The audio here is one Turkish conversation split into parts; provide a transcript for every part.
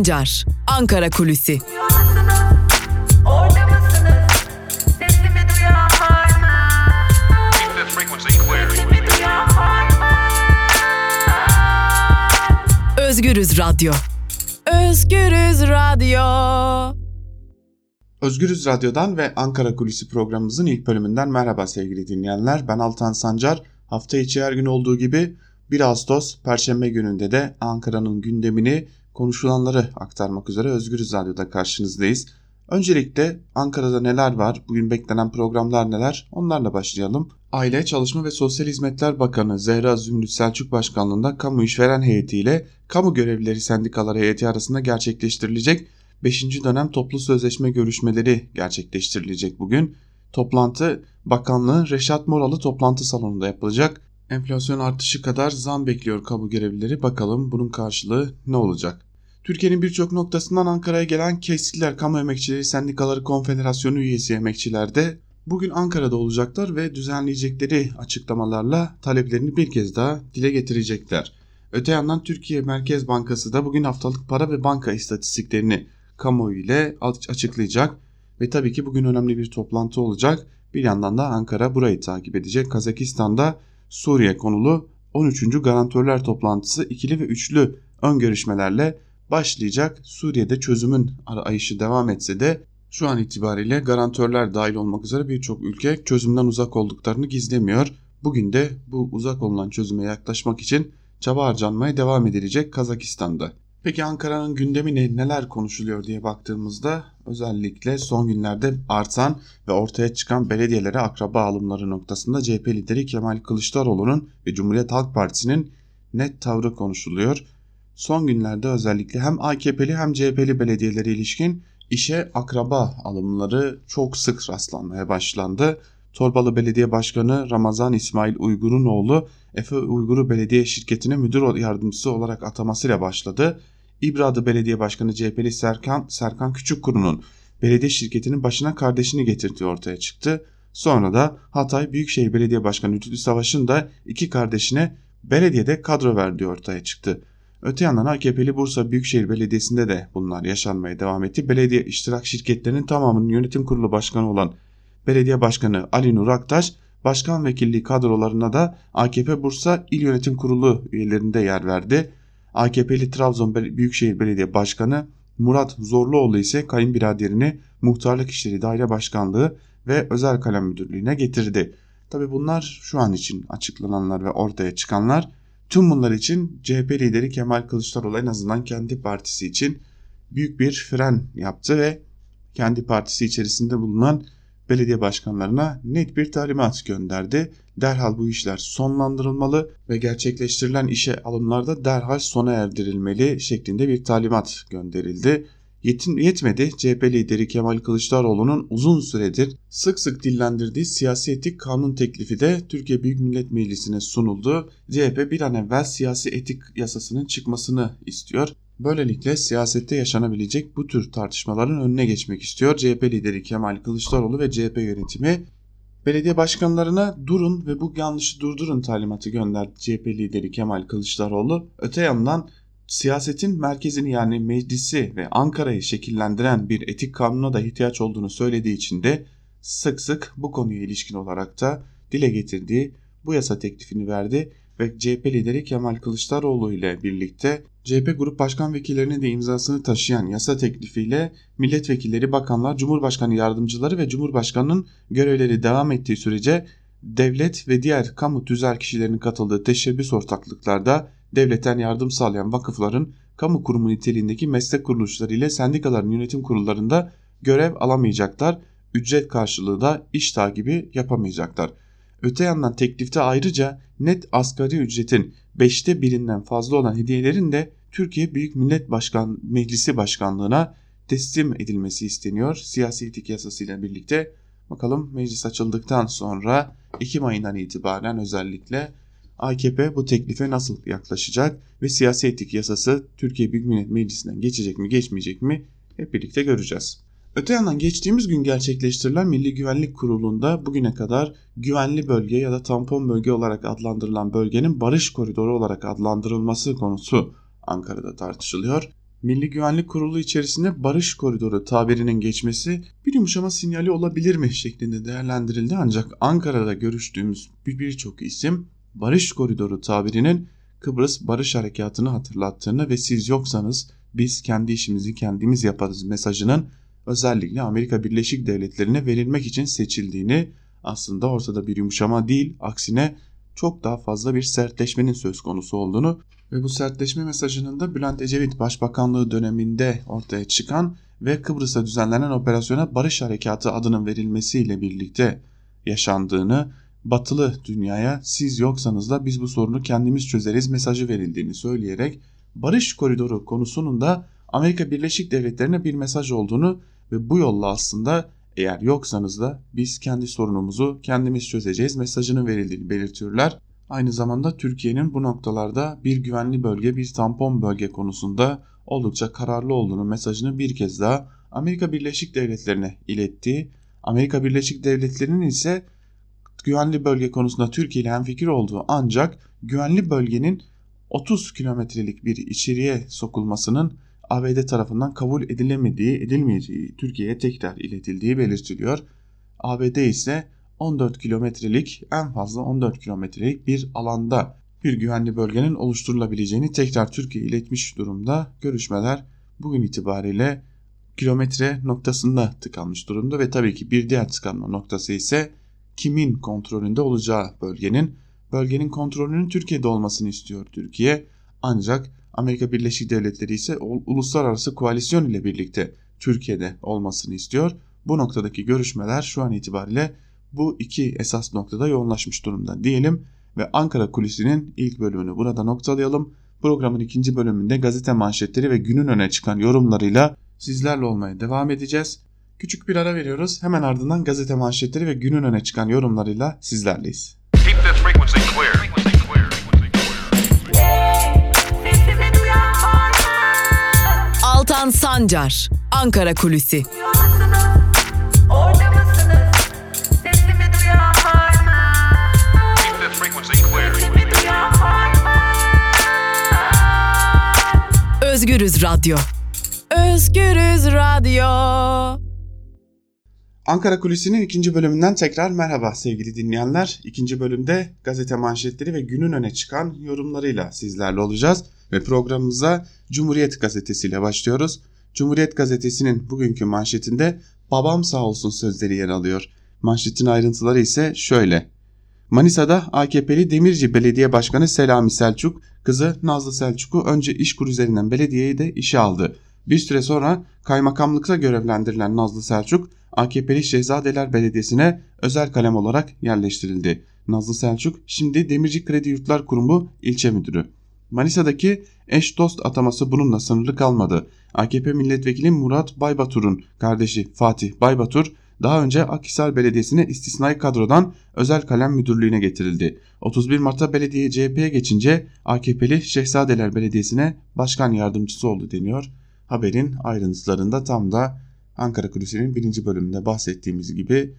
Sancar, Ankara Kulüsi. Özgürüz Radyo. Özgürüz Radyo. Özgürüz Radyo'dan ve Ankara Kulisi programımızın ilk bölümünden merhaba sevgili dinleyenler. Ben Altan Sancar. Hafta içi her gün olduğu gibi 1 Ağustos Perşembe gününde de Ankara'nın gündemini, konuşulanları aktarmak üzere Özgürüz Radyo'da karşınızdayız. Öncelikle Ankara'da neler var, bugün beklenen programlar neler onlarla başlayalım. Aile, Çalışma ve Sosyal Hizmetler Bakanı Zehra Zümrüt Selçuk Başkanlığında kamu işveren heyetiyle kamu görevlileri sendikaları heyeti arasında gerçekleştirilecek 5. dönem toplu sözleşme görüşmeleri gerçekleştirilecek bugün. Toplantı bakanlığın Reşat Moralı toplantı salonunda yapılacak. Enflasyon artışı kadar zam bekliyor kamu görevlileri. Bakalım bunun karşılığı ne olacak? Türkiye'nin birçok noktasından Ankara'ya gelen Kesitler Kamu Emekçileri Sendikaları Konfederasyonu üyesi emekçiler de bugün Ankara'da olacaklar ve düzenleyecekleri açıklamalarla taleplerini bir kez daha dile getirecekler. Öte yandan Türkiye Merkez Bankası da bugün haftalık para ve banka istatistiklerini kamuoyu ile açıklayacak ve tabii ki bugün önemli bir toplantı olacak. Bir yandan da Ankara burayı takip edecek. Kazakistan'da Suriye konulu 13. garantörler toplantısı ikili ve üçlü ön görüşmelerle başlayacak. Suriye'de çözümün arayışı devam etse de şu an itibariyle garantörler dahil olmak üzere birçok ülke çözümden uzak olduklarını gizlemiyor. Bugün de bu uzak olunan çözüme yaklaşmak için çaba harcanmaya devam edilecek Kazakistan'da. Peki Ankara'nın gündemi ne, neler konuşuluyor diye baktığımızda özellikle son günlerde artan ve ortaya çıkan belediyelere akraba alımları noktasında CHP lideri Kemal Kılıçdaroğlu'nun ve Cumhuriyet Halk Partisi'nin net tavrı konuşuluyor. Son günlerde özellikle hem AKP'li hem CHP'li belediyelere ilişkin işe akraba alımları çok sık rastlanmaya başlandı. Torbalı Belediye Başkanı Ramazan İsmail Uygur'un oğlu Efe Uygur'u belediye şirketine müdür yardımcısı olarak atamasıyla başladı. İbradı Belediye Başkanı CHP'li Serkan, Serkan Küçükkuru'nun belediye şirketinin başına kardeşini getirdiği ortaya çıktı. Sonra da Hatay Büyükşehir Belediye Başkanı Lütfü Savaş'ın da iki kardeşine belediyede kadro verdiği ortaya çıktı. Öte yandan AKP'li Bursa Büyükşehir Belediyesi'nde de bunlar yaşanmaya devam etti. Belediye iştirak şirketlerinin tamamının yönetim kurulu başkanı olan Belediye Başkanı Ali Nur Aktaş, başkan vekilliği kadrolarına da AKP Bursa İl Yönetim Kurulu üyelerinde yer verdi. AKP'li Trabzon Büyükşehir Belediye Başkanı Murat Zorluoğlu ise kayınbiraderini muhtarlık işleri daire başkanlığı ve özel kalem müdürlüğüne getirdi. Tabi bunlar şu an için açıklananlar ve ortaya çıkanlar. Tüm bunlar için CHP lideri Kemal Kılıçdaroğlu en azından kendi partisi için büyük bir fren yaptı ve kendi partisi içerisinde bulunan belediye başkanlarına net bir talimat gönderdi. Derhal bu işler sonlandırılmalı ve gerçekleştirilen işe alımlarda derhal sona erdirilmeli şeklinde bir talimat gönderildi. Yetin, yetmedi CHP lideri Kemal Kılıçdaroğlu'nun uzun süredir sık sık dillendirdiği siyasi etik kanun teklifi de Türkiye Büyük Millet Meclisi'ne sunuldu. CHP bir an evvel siyasi etik yasasının çıkmasını istiyor. Böylelikle siyasette yaşanabilecek bu tür tartışmaların önüne geçmek istiyor. CHP lideri Kemal Kılıçdaroğlu ve CHP yönetimi belediye başkanlarına durun ve bu yanlışı durdurun talimatı gönderdi CHP lideri Kemal Kılıçdaroğlu. Öte yandan siyasetin merkezini yani meclisi ve Ankara'yı şekillendiren bir etik kanuna da ihtiyaç olduğunu söylediği için de sık sık bu konuya ilişkin olarak da dile getirdiği bu yasa teklifini verdi ve CHP lideri Kemal Kılıçdaroğlu ile birlikte CHP Grup Başkan Vekillerinin de imzasını taşıyan yasa teklifiyle milletvekilleri, bakanlar, Cumhurbaşkanı yardımcıları ve Cumhurbaşkanının görevleri devam ettiği sürece devlet ve diğer kamu tüzel kişilerinin katıldığı teşebbüs ortaklıklarda devletten yardım sağlayan vakıfların kamu kurumu niteliğindeki meslek kuruluşları ile sendikaların yönetim kurullarında görev alamayacaklar, ücret karşılığı da iş takibi yapamayacaklar. Öte yandan teklifte ayrıca net asgari ücretin 5'te birinden fazla olan hediyelerin de Türkiye Büyük Millet Başkan Meclisi Başkanlığına teslim edilmesi isteniyor. Siyasi etik yasasıyla birlikte bakalım meclis açıldıktan sonra Ekim ayından itibaren özellikle AKP bu teklife nasıl yaklaşacak ve siyasi etik yasası Türkiye Büyük Millet Meclisi'nden geçecek mi geçmeyecek mi hep birlikte göreceğiz. Öte yandan geçtiğimiz gün gerçekleştirilen Milli Güvenlik Kurulu'nda bugüne kadar güvenli bölge ya da tampon bölge olarak adlandırılan bölgenin barış koridoru olarak adlandırılması konusu Ankara'da tartışılıyor. Milli Güvenlik Kurulu içerisinde barış koridoru tabirinin geçmesi bir yumuşama sinyali olabilir mi şeklinde değerlendirildi ancak Ankara'da görüştüğümüz birçok isim barış koridoru tabirinin Kıbrıs Barış Harekatı'nı hatırlattığını ve siz yoksanız biz kendi işimizi kendimiz yaparız mesajının özellikle Amerika Birleşik Devletleri'ne verilmek için seçildiğini aslında ortada bir yumuşama değil aksine çok daha fazla bir sertleşmenin söz konusu olduğunu ve bu sertleşme mesajının da Bülent Ecevit Başbakanlığı döneminde ortaya çıkan ve Kıbrıs'a düzenlenen operasyona Barış Harekatı adının verilmesiyle birlikte yaşandığını, batılı dünyaya siz yoksanız da biz bu sorunu kendimiz çözeriz mesajı verildiğini söyleyerek Barış Koridoru konusunun da Amerika Birleşik Devletleri'ne bir mesaj olduğunu ve bu yolla aslında eğer yoksanız da biz kendi sorunumuzu kendimiz çözeceğiz mesajının verildiğini belirtiyorlar. Aynı zamanda Türkiye'nin bu noktalarda bir güvenli bölge, bir tampon bölge konusunda oldukça kararlı olduğunu mesajını bir kez daha Amerika Birleşik Devletleri'ne ilettiği, Amerika Birleşik Devletleri'nin ise güvenli bölge konusunda Türkiye ile hemfikir olduğu ancak güvenli bölgenin 30 kilometrelik bir içeriye sokulmasının ABD tarafından kabul edilemediği, edilmeyeceği Türkiye'ye tekrar iletildiği belirtiliyor. ABD ise 14 kilometrelik en fazla 14 kilometrelik bir alanda bir güvenli bölgenin oluşturulabileceğini tekrar Türkiye iletmiş durumda. Görüşmeler bugün itibariyle kilometre noktasında tıkanmış durumda ve tabii ki bir diğer tıkanma noktası ise kimin kontrolünde olacağı bölgenin. Bölgenin kontrolünün Türkiye'de olmasını istiyor Türkiye. Ancak Amerika Birleşik Devletleri ise uluslararası koalisyon ile birlikte Türkiye'de olmasını istiyor. Bu noktadaki görüşmeler şu an itibariyle bu iki esas noktada yoğunlaşmış durumda diyelim ve Ankara Kulisi'nin ilk bölümünü burada noktalayalım. Programın ikinci bölümünde gazete manşetleri ve günün öne çıkan yorumlarıyla sizlerle olmaya devam edeceğiz. Küçük bir ara veriyoruz. Hemen ardından gazete manşetleri ve günün öne çıkan yorumlarıyla sizlerleyiz. Altan Sancar, Ankara Kulüsi. Özgürüz Radyo. Özgürüz Radyo. Ankara Kulisi'nin ikinci bölümünden tekrar merhaba sevgili dinleyenler. İkinci bölümde gazete manşetleri ve günün öne çıkan yorumlarıyla sizlerle olacağız. Ve programımıza Cumhuriyet Gazetesi ile başlıyoruz. Cumhuriyet Gazetesi'nin bugünkü manşetinde babam sağ olsun sözleri yer alıyor. Manşetin ayrıntıları ise şöyle. Manisa'da AKP'li Demirci Belediye Başkanı Selami Selçuk, kızı Nazlı Selçuk'u önce İşkur üzerinden belediyeye de işe aldı. Bir süre sonra kaymakamlıkta görevlendirilen Nazlı Selçuk, AKP'li Şehzadeler Belediyesi'ne özel kalem olarak yerleştirildi. Nazlı Selçuk şimdi Demirci Kredi Yurtlar Kurumu ilçe müdürü. Manisa'daki eş dost ataması bununla sınırlı kalmadı. AKP milletvekili Murat Baybatur'un kardeşi Fatih Baybatur daha önce Akhisar Belediyesi'ne istisnai kadrodan özel kalem müdürlüğüne getirildi. 31 Mart'ta belediye CHP'ye geçince AKP'li Şehzadeler Belediyesi'ne başkan yardımcısı oldu deniyor. Haberin ayrıntılarında tam da Ankara Kulisi'nin birinci bölümünde bahsettiğimiz gibi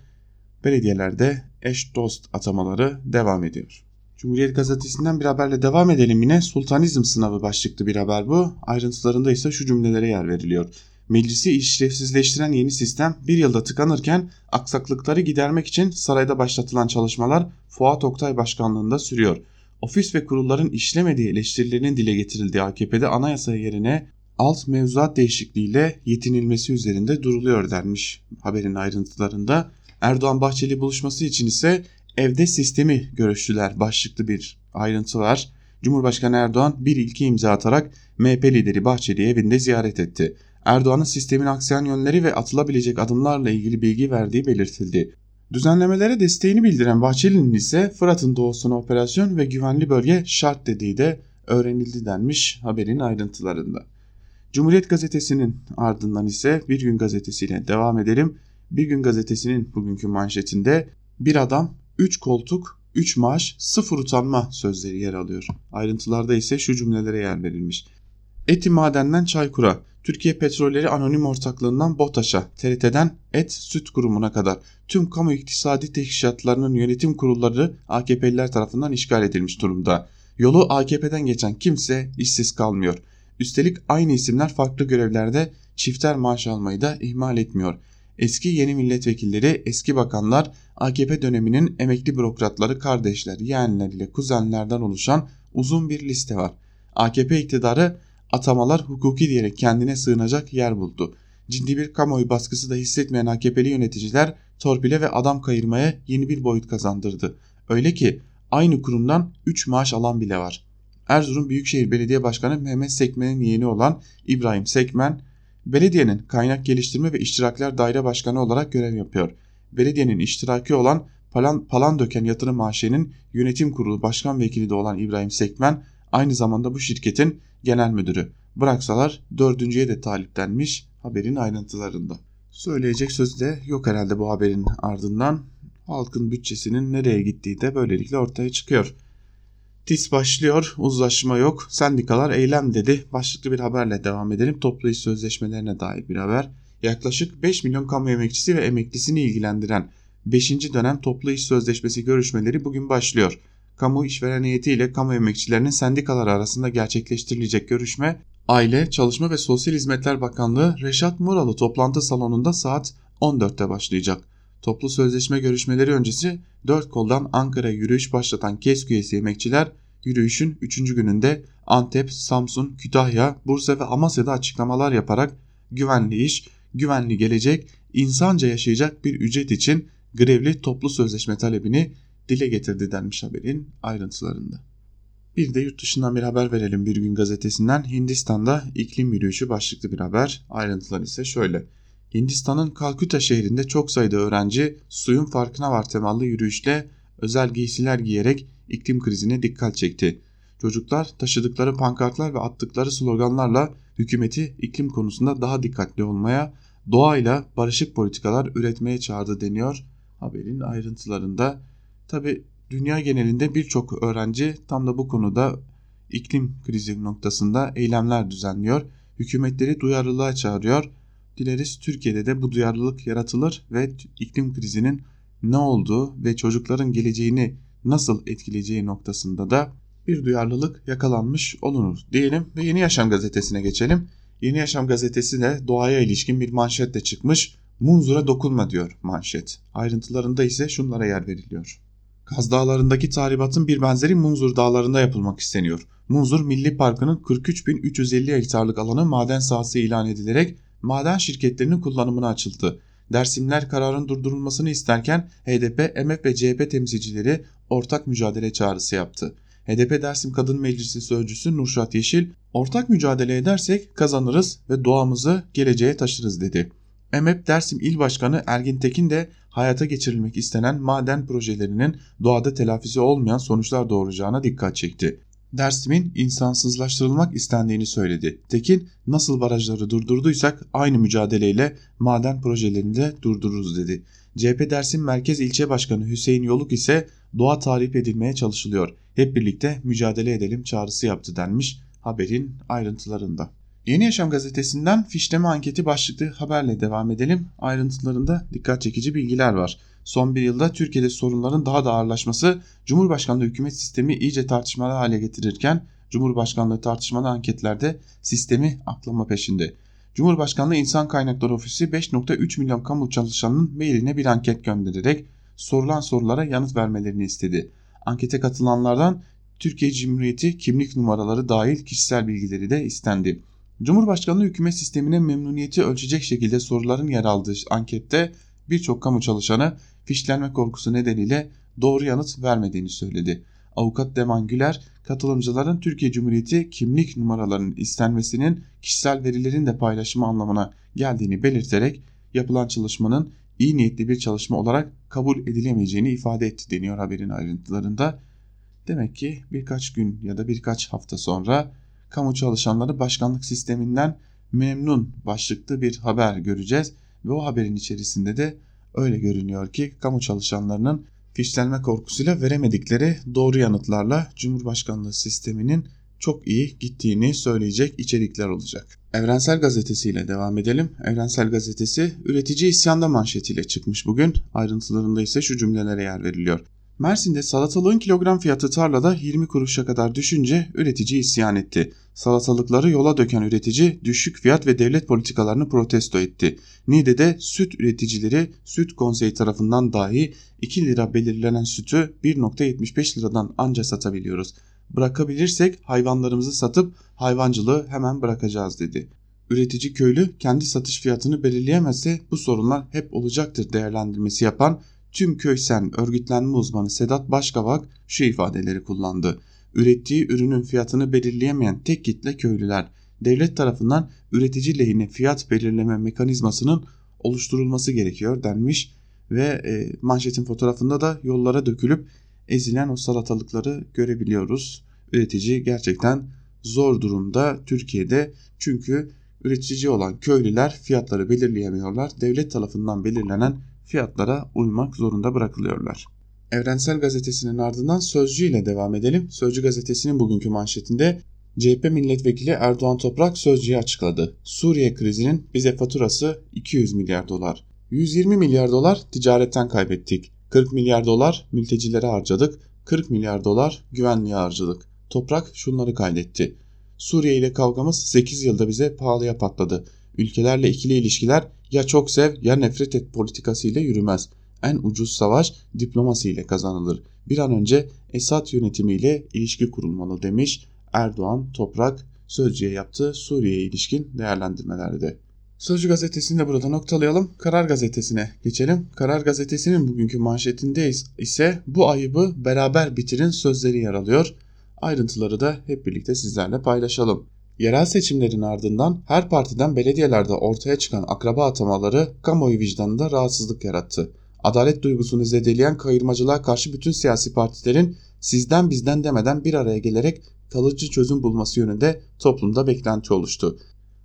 belediyelerde eş dost atamaları devam ediyor. Cumhuriyet Gazetesi'nden bir haberle devam edelim yine. Sultanizm sınavı başlıklı bir haber bu. Ayrıntılarında ise şu cümlelere yer veriliyor. Meclisi işlevsizleştiren yeni sistem bir yılda tıkanırken aksaklıkları gidermek için sarayda başlatılan çalışmalar Fuat Oktay başkanlığında sürüyor. Ofis ve kurulların işlemediği eleştirilerinin dile getirildiği AKP'de anayasa yerine alt mevzuat değişikliğiyle yetinilmesi üzerinde duruluyor denmiş haberin ayrıntılarında. Erdoğan Bahçeli buluşması için ise evde sistemi görüştüler başlıklı bir ayrıntı var. Cumhurbaşkanı Erdoğan bir ilki imza atarak MHP lideri Bahçeli'yi evinde ziyaret etti. Erdoğan'ın sistemin aksayan yönleri ve atılabilecek adımlarla ilgili bilgi verdiği belirtildi. Düzenlemelere desteğini bildiren Bahçeli'nin ise Fırat'ın doğusuna operasyon ve güvenli bölge şart dediği de öğrenildi denmiş haberin ayrıntılarında. Cumhuriyet Gazetesi'nin ardından ise Bir Gün Gazetesi'yle devam edelim. Bir Gün Gazetesi'nin bugünkü manşetinde bir adam, 3 koltuk, 3 maaş, 0 utanma sözleri yer alıyor. Ayrıntılarda ise şu cümlelere yer verilmiş. Eti madenden Çaykur'a, Türkiye Petrolleri Anonim Ortaklığından BOTAŞ'a, TRT'den Et Süt Kurumu'na kadar tüm kamu iktisadi teşkilatlarının yönetim kurulları AKP'liler tarafından işgal edilmiş durumda. Yolu AKP'den geçen kimse işsiz kalmıyor. Üstelik aynı isimler farklı görevlerde çifter maaş almayı da ihmal etmiyor. Eski yeni milletvekilleri, eski bakanlar, AKP döneminin emekli bürokratları, kardeşler, yeğenler ile kuzenlerden oluşan uzun bir liste var. AKP iktidarı atamalar hukuki diyerek kendine sığınacak yer buldu. Ciddi bir kamuoyu baskısı da hissetmeyen AKP'li yöneticiler torpile ve adam kayırmaya yeni bir boyut kazandırdı. Öyle ki aynı kurumdan 3 maaş alan bile var. Erzurum Büyükşehir Belediye Başkanı Mehmet Sekmen'in yeğeni olan İbrahim Sekmen, belediyenin kaynak geliştirme ve iştirakler daire başkanı olarak görev yapıyor. Belediyenin iştiraki olan Palan, Palandöken Yatırım AŞ'nin yönetim kurulu başkan vekili de olan İbrahim Sekmen aynı zamanda bu şirketin genel müdürü. Bıraksalar dördüncüye de taliplenmiş haberin ayrıntılarında. Söyleyecek söz de yok herhalde bu haberin ardından. Halkın bütçesinin nereye gittiği de böylelikle ortaya çıkıyor. TİS başlıyor, uzlaşma yok, sendikalar eylem dedi. Başlıklı bir haberle devam edelim. Toplu iş sözleşmelerine dair bir haber. Yaklaşık 5 milyon kamu emekçisi ve emeklisini ilgilendiren 5. dönem toplu iş sözleşmesi görüşmeleri bugün başlıyor. Kamu işveren heyetiyle kamu emekçilerinin sendikalar arasında gerçekleştirilecek görüşme Aile, Çalışma ve Sosyal Hizmetler Bakanlığı Reşat Muralı toplantı salonunda saat 14'te başlayacak. Toplu sözleşme görüşmeleri öncesi 4 koldan Ankara yürüyüş başlatan KESK üyesi emekçiler yürüyüşün 3. gününde Antep, Samsun, Kütahya, Bursa ve Amasya'da açıklamalar yaparak güvenli iş, güvenli gelecek, insanca yaşayacak bir ücret için grevli toplu sözleşme talebini dile getirdi denmiş haberin ayrıntılarında. Bir de yurt dışından bir haber verelim Bir Gün Gazetesi'nden. Hindistan'da iklim yürüyüşü başlıklı bir haber. Ayrıntılar ise şöyle. Hindistan'ın Kalküta şehrinde çok sayıda öğrenci suyun farkına var temallı yürüyüşle özel giysiler giyerek iklim krizine dikkat çekti. Çocuklar taşıdıkları pankartlar ve attıkları sloganlarla hükümeti iklim konusunda daha dikkatli olmaya, doğayla barışık politikalar üretmeye çağırdı deniyor haberin ayrıntılarında. Tabi dünya genelinde birçok öğrenci tam da bu konuda iklim krizi noktasında eylemler düzenliyor. Hükümetleri duyarlılığa çağırıyor. Dileriz Türkiye'de de bu duyarlılık yaratılır ve iklim krizinin ne olduğu ve çocukların geleceğini nasıl etkileyeceği noktasında da bir duyarlılık yakalanmış olunur diyelim ve Yeni Yaşam gazetesine geçelim. Yeni Yaşam gazetesi de doğaya ilişkin bir manşetle çıkmış. Munzur'a dokunma diyor manşet. Ayrıntılarında ise şunlara yer veriliyor. Kaz Dağları'ndaki tahribatın bir benzeri Munzur Dağları'nda yapılmak isteniyor. Munzur Milli Parkı'nın 43.350 hektarlık alanı maden sahası ilan edilerek maden şirketlerinin kullanımına açıldı. Dersimler kararın durdurulmasını isterken HDP, MF ve CHP temsilcileri ortak mücadele çağrısı yaptı. HDP Dersim Kadın Meclisi Sözcüsü Nurşat Yeşil, ortak mücadele edersek kazanırız ve doğamızı geleceğe taşırız dedi. MHP Dersim İl Başkanı Ergin Tekin de hayata geçirilmek istenen maden projelerinin doğada telafisi olmayan sonuçlar doğuracağına dikkat çekti. Dersim'in insansızlaştırılmak istendiğini söyledi. Tekin nasıl barajları durdurduysak aynı mücadeleyle maden projelerini de durdururuz dedi. CHP Dersim Merkez İlçe Başkanı Hüseyin Yoluk ise doğa tarif edilmeye çalışılıyor. Hep birlikte mücadele edelim çağrısı yaptı denmiş haberin ayrıntılarında. Yeni Yaşam gazetesinden fişleme anketi başlıklı haberle devam edelim. Ayrıntılarında dikkat çekici bilgiler var. Son bir yılda Türkiye'de sorunların daha da ağırlaşması Cumhurbaşkanlığı hükümet sistemi iyice tartışmalı hale getirirken Cumhurbaşkanlığı tartışmalı anketlerde sistemi aklama peşinde. Cumhurbaşkanlığı İnsan Kaynakları Ofisi 5.3 milyon kamu çalışanının mailine bir anket göndererek sorulan sorulara yanıt vermelerini istedi. Ankete katılanlardan Türkiye Cumhuriyeti kimlik numaraları dahil kişisel bilgileri de istendi. Cumhurbaşkanlığı hükümet sistemine memnuniyeti ölçecek şekilde soruların yer aldığı ankette birçok kamu çalışanı fişlenme korkusu nedeniyle doğru yanıt vermediğini söyledi. Avukat Deman Güler, katılımcıların Türkiye Cumhuriyeti kimlik numaralarının istenmesinin kişisel verilerin de paylaşımı anlamına geldiğini belirterek yapılan çalışmanın iyi niyetli bir çalışma olarak kabul edilemeyeceğini ifade etti deniyor haberin ayrıntılarında. Demek ki birkaç gün ya da birkaç hafta sonra kamu çalışanları başkanlık sisteminden memnun başlıklı bir haber göreceğiz ve o haberin içerisinde de öyle görünüyor ki kamu çalışanlarının fişlenme korkusuyla veremedikleri doğru yanıtlarla Cumhurbaşkanlığı sisteminin çok iyi gittiğini söyleyecek içerikler olacak. Evrensel Gazetesi ile devam edelim. Evrensel Gazetesi üretici isyanda manşetiyle çıkmış bugün. Ayrıntılarında ise şu cümlelere yer veriliyor. Mersin'de salatalığın kilogram fiyatı tarlada 20 kuruşa kadar düşünce üretici isyan etti. Salatalıkları yola döken üretici düşük fiyat ve devlet politikalarını protesto etti. Niğde'de süt üreticileri süt konseyi tarafından dahi 2 lira belirlenen sütü 1.75 liradan anca satabiliyoruz. Bırakabilirsek hayvanlarımızı satıp hayvancılığı hemen bırakacağız dedi. Üretici köylü kendi satış fiyatını belirleyemezse bu sorunlar hep olacaktır değerlendirmesi yapan Tüm Köysen örgütlenme uzmanı Sedat Başkavak şu ifadeleri kullandı. Ürettiği ürünün fiyatını belirleyemeyen tek kitle köylüler. Devlet tarafından üretici lehine fiyat belirleme mekanizmasının oluşturulması gerekiyor denmiş ve e, manşetin fotoğrafında da yollara dökülüp ezilen o salatalıkları görebiliyoruz. Üretici gerçekten zor durumda Türkiye'de çünkü üretici olan köylüler fiyatları belirleyemiyorlar. Devlet tarafından belirlenen fiyatlara uymak zorunda bırakılıyorlar. Evrensel Gazetesi'nin ardından Sözcü ile devam edelim. Sözcü Gazetesi'nin bugünkü manşetinde CHP milletvekili Erdoğan Toprak Sözcü'yü açıkladı. Suriye krizinin bize faturası 200 milyar dolar. 120 milyar dolar ticaretten kaybettik. 40 milyar dolar mültecilere harcadık. 40 milyar dolar güvenliğe harcadık. Toprak şunları kaydetti. Suriye ile kavgamız 8 yılda bize pahalıya patladı. Ülkelerle ikili ilişkiler ya çok sev ya nefret et politikası ile yürümez. En ucuz savaş diplomasi ile kazanılır. Bir an önce Esad yönetimiyle ilişki kurulmalı demiş Erdoğan Toprak Sözcü'ye yaptığı Suriye'ye ilişkin değerlendirmelerde. Sözcü gazetesini de burada noktalayalım. Karar gazetesine geçelim. Karar gazetesinin bugünkü manşetinde ise bu ayıbı beraber bitirin sözleri yer alıyor. Ayrıntıları da hep birlikte sizlerle paylaşalım. Yerel seçimlerin ardından her partiden belediyelerde ortaya çıkan akraba atamaları kamuoyu vicdanında rahatsızlık yarattı. Adalet duygusunu zedeleyen kayırmacılığa karşı bütün siyasi partilerin sizden bizden demeden bir araya gelerek kalıcı çözüm bulması yönünde toplumda beklenti oluştu.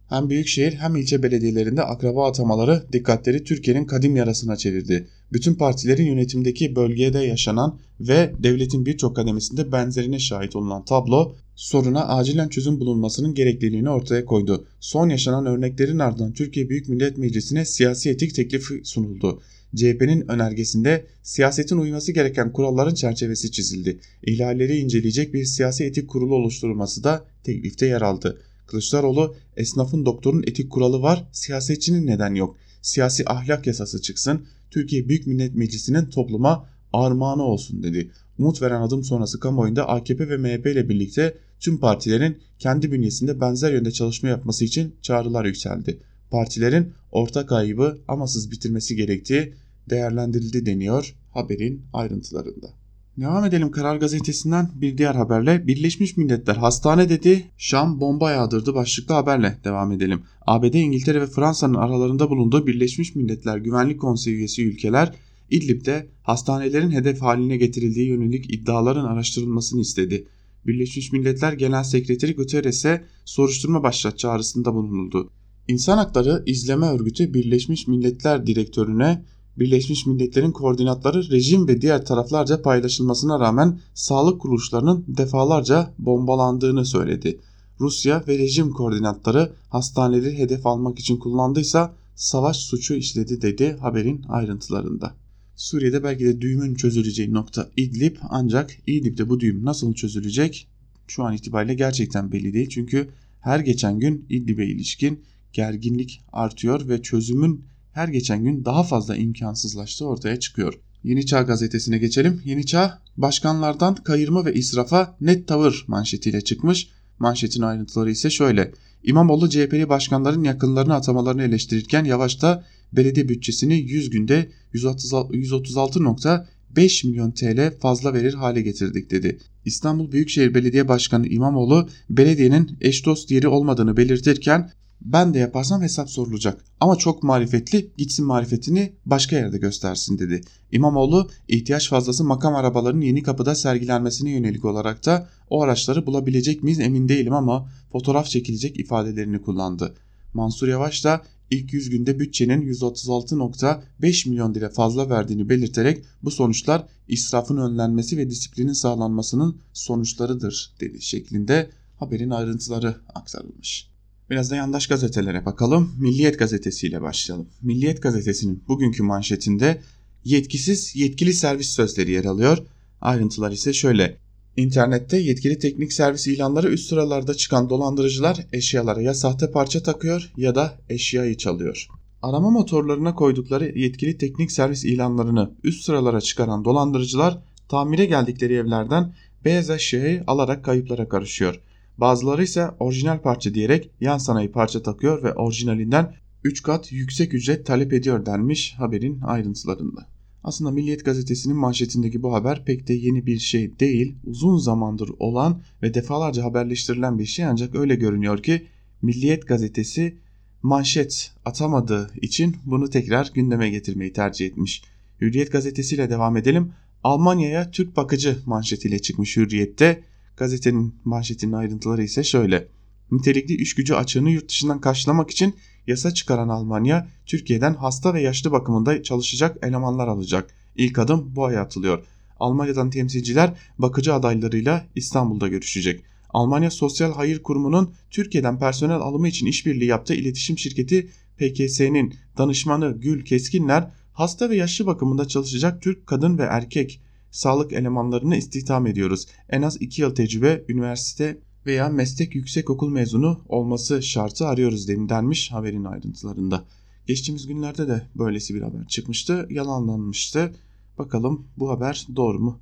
Hem büyükşehir hem ilçe belediyelerinde akraba atamaları dikkatleri Türkiye'nin kadim yarasına çevirdi. Bütün partilerin yönetimdeki bölgede yaşanan ve devletin birçok kademesinde benzerine şahit olunan tablo soruna acilen çözüm bulunmasının gerekliliğini ortaya koydu. Son yaşanan örneklerin ardından Türkiye Büyük Millet Meclisi'ne siyasi etik teklifi sunuldu. CHP'nin önergesinde siyasetin uyması gereken kuralların çerçevesi çizildi. İhlalleri inceleyecek bir siyasi etik kurulu oluşturulması da teklifte yer aldı. Kılıçdaroğlu esnafın doktorun etik kuralı var siyasetçinin neden yok. Siyasi ahlak yasası çıksın Türkiye Büyük Millet Meclisi'nin topluma armağanı olsun dedi. Umut veren adım sonrası kamuoyunda AKP ve MHP ile birlikte tüm partilerin kendi bünyesinde benzer yönde çalışma yapması için çağrılar yükseldi. Partilerin ortak ayıbı amasız bitirmesi gerektiği değerlendirildi deniyor haberin ayrıntılarında. Devam edelim Karar Gazetesi'nden bir diğer haberle. Birleşmiş Milletler hastane dedi, Şam bomba yağdırdı başlıklı haberle devam edelim. ABD, İngiltere ve Fransa'nın aralarında bulunduğu Birleşmiş Milletler Güvenlik Konseyi üyesi ülkeler İdlib'de hastanelerin hedef haline getirildiği yönelik iddiaların araştırılmasını istedi. Birleşmiş Milletler Genel Sekreteri Guterres'e soruşturma başlat çağrısında bulunuldu. İnsan Hakları İzleme Örgütü Birleşmiş Milletler Direktörüne Birleşmiş Milletler'in koordinatları rejim ve diğer taraflarca paylaşılmasına rağmen sağlık kuruluşlarının defalarca bombalandığını söyledi. Rusya ve rejim koordinatları hastaneleri hedef almak için kullandıysa savaş suçu işledi dedi haberin ayrıntılarında. Suriye'de belki de düğümün çözüleceği nokta İdlib ancak İdlib'de bu düğüm nasıl çözülecek şu an itibariyle gerçekten belli değil. Çünkü her geçen gün İdlib'e ilişkin gerginlik artıyor ve çözümün her geçen gün daha fazla imkansızlaştığı ortaya çıkıyor. Yeni Çağ gazetesine geçelim. Yeni Çağ başkanlardan kayırma ve israfa net tavır manşetiyle çıkmış. Manşetin ayrıntıları ise şöyle. İmamoğlu CHP'li başkanların yakınlarını atamalarını eleştirirken Yavaş'ta belediye bütçesini 100 günde 136.5 milyon TL fazla verir hale getirdik dedi. İstanbul Büyükşehir Belediye Başkanı İmamoğlu belediyenin eş dost yeri olmadığını belirtirken ben de yaparsam hesap sorulacak. Ama çok marifetli gitsin marifetini başka yerde göstersin dedi. İmamoğlu ihtiyaç fazlası makam arabalarının yeni kapıda sergilenmesine yönelik olarak da o araçları bulabilecek miyiz emin değilim ama fotoğraf çekilecek ifadelerini kullandı. Mansur Yavaş da ilk 100 günde bütçenin 136.5 milyon lira fazla verdiğini belirterek bu sonuçlar israfın önlenmesi ve disiplinin sağlanmasının sonuçlarıdır dedi şeklinde haberin ayrıntıları aktarılmış. Biraz da yandaş gazetelere bakalım. Milliyet gazetesiyle başlayalım. Milliyet gazetesinin bugünkü manşetinde yetkisiz yetkili servis sözleri yer alıyor. Ayrıntılar ise şöyle. İnternette yetkili teknik servis ilanları üst sıralarda çıkan dolandırıcılar eşyalara ya sahte parça takıyor ya da eşyayı çalıyor. Arama motorlarına koydukları yetkili teknik servis ilanlarını üst sıralara çıkaran dolandırıcılar tamire geldikleri evlerden beyaz eşyayı alarak kayıplara karışıyor. Bazıları ise orijinal parça diyerek yan sanayi parça takıyor ve orijinalinden 3 kat yüksek ücret talep ediyor denmiş haberin ayrıntılarında. Aslında Milliyet gazetesinin manşetindeki bu haber pek de yeni bir şey değil. Uzun zamandır olan ve defalarca haberleştirilen bir şey ancak öyle görünüyor ki Milliyet gazetesi manşet atamadığı için bunu tekrar gündeme getirmeyi tercih etmiş. Hürriyet gazetesiyle devam edelim. Almanya'ya Türk bakıcı manşetiyle çıkmış Hürriyet'te. Gazetenin manşetinin ayrıntıları ise şöyle. Nitelikli iş gücü açığını yurt dışından karşılamak için yasa çıkaran Almanya, Türkiye'den hasta ve yaşlı bakımında çalışacak elemanlar alacak. İlk adım bu aya atılıyor. Almanya'dan temsilciler bakıcı adaylarıyla İstanbul'da görüşecek. Almanya Sosyal Hayır Kurumu'nun Türkiye'den personel alımı için işbirliği yaptığı iletişim şirketi PKS'nin danışmanı Gül Keskinler hasta ve yaşlı bakımında çalışacak Türk kadın ve erkek sağlık elemanlarını istihdam ediyoruz. En az 2 yıl tecrübe, üniversite veya meslek yüksekokul mezunu olması şartı arıyoruz denmiş haberin ayrıntılarında. Geçtiğimiz günlerde de böylesi bir haber çıkmıştı, yalanlanmıştı. Bakalım bu haber doğru mu?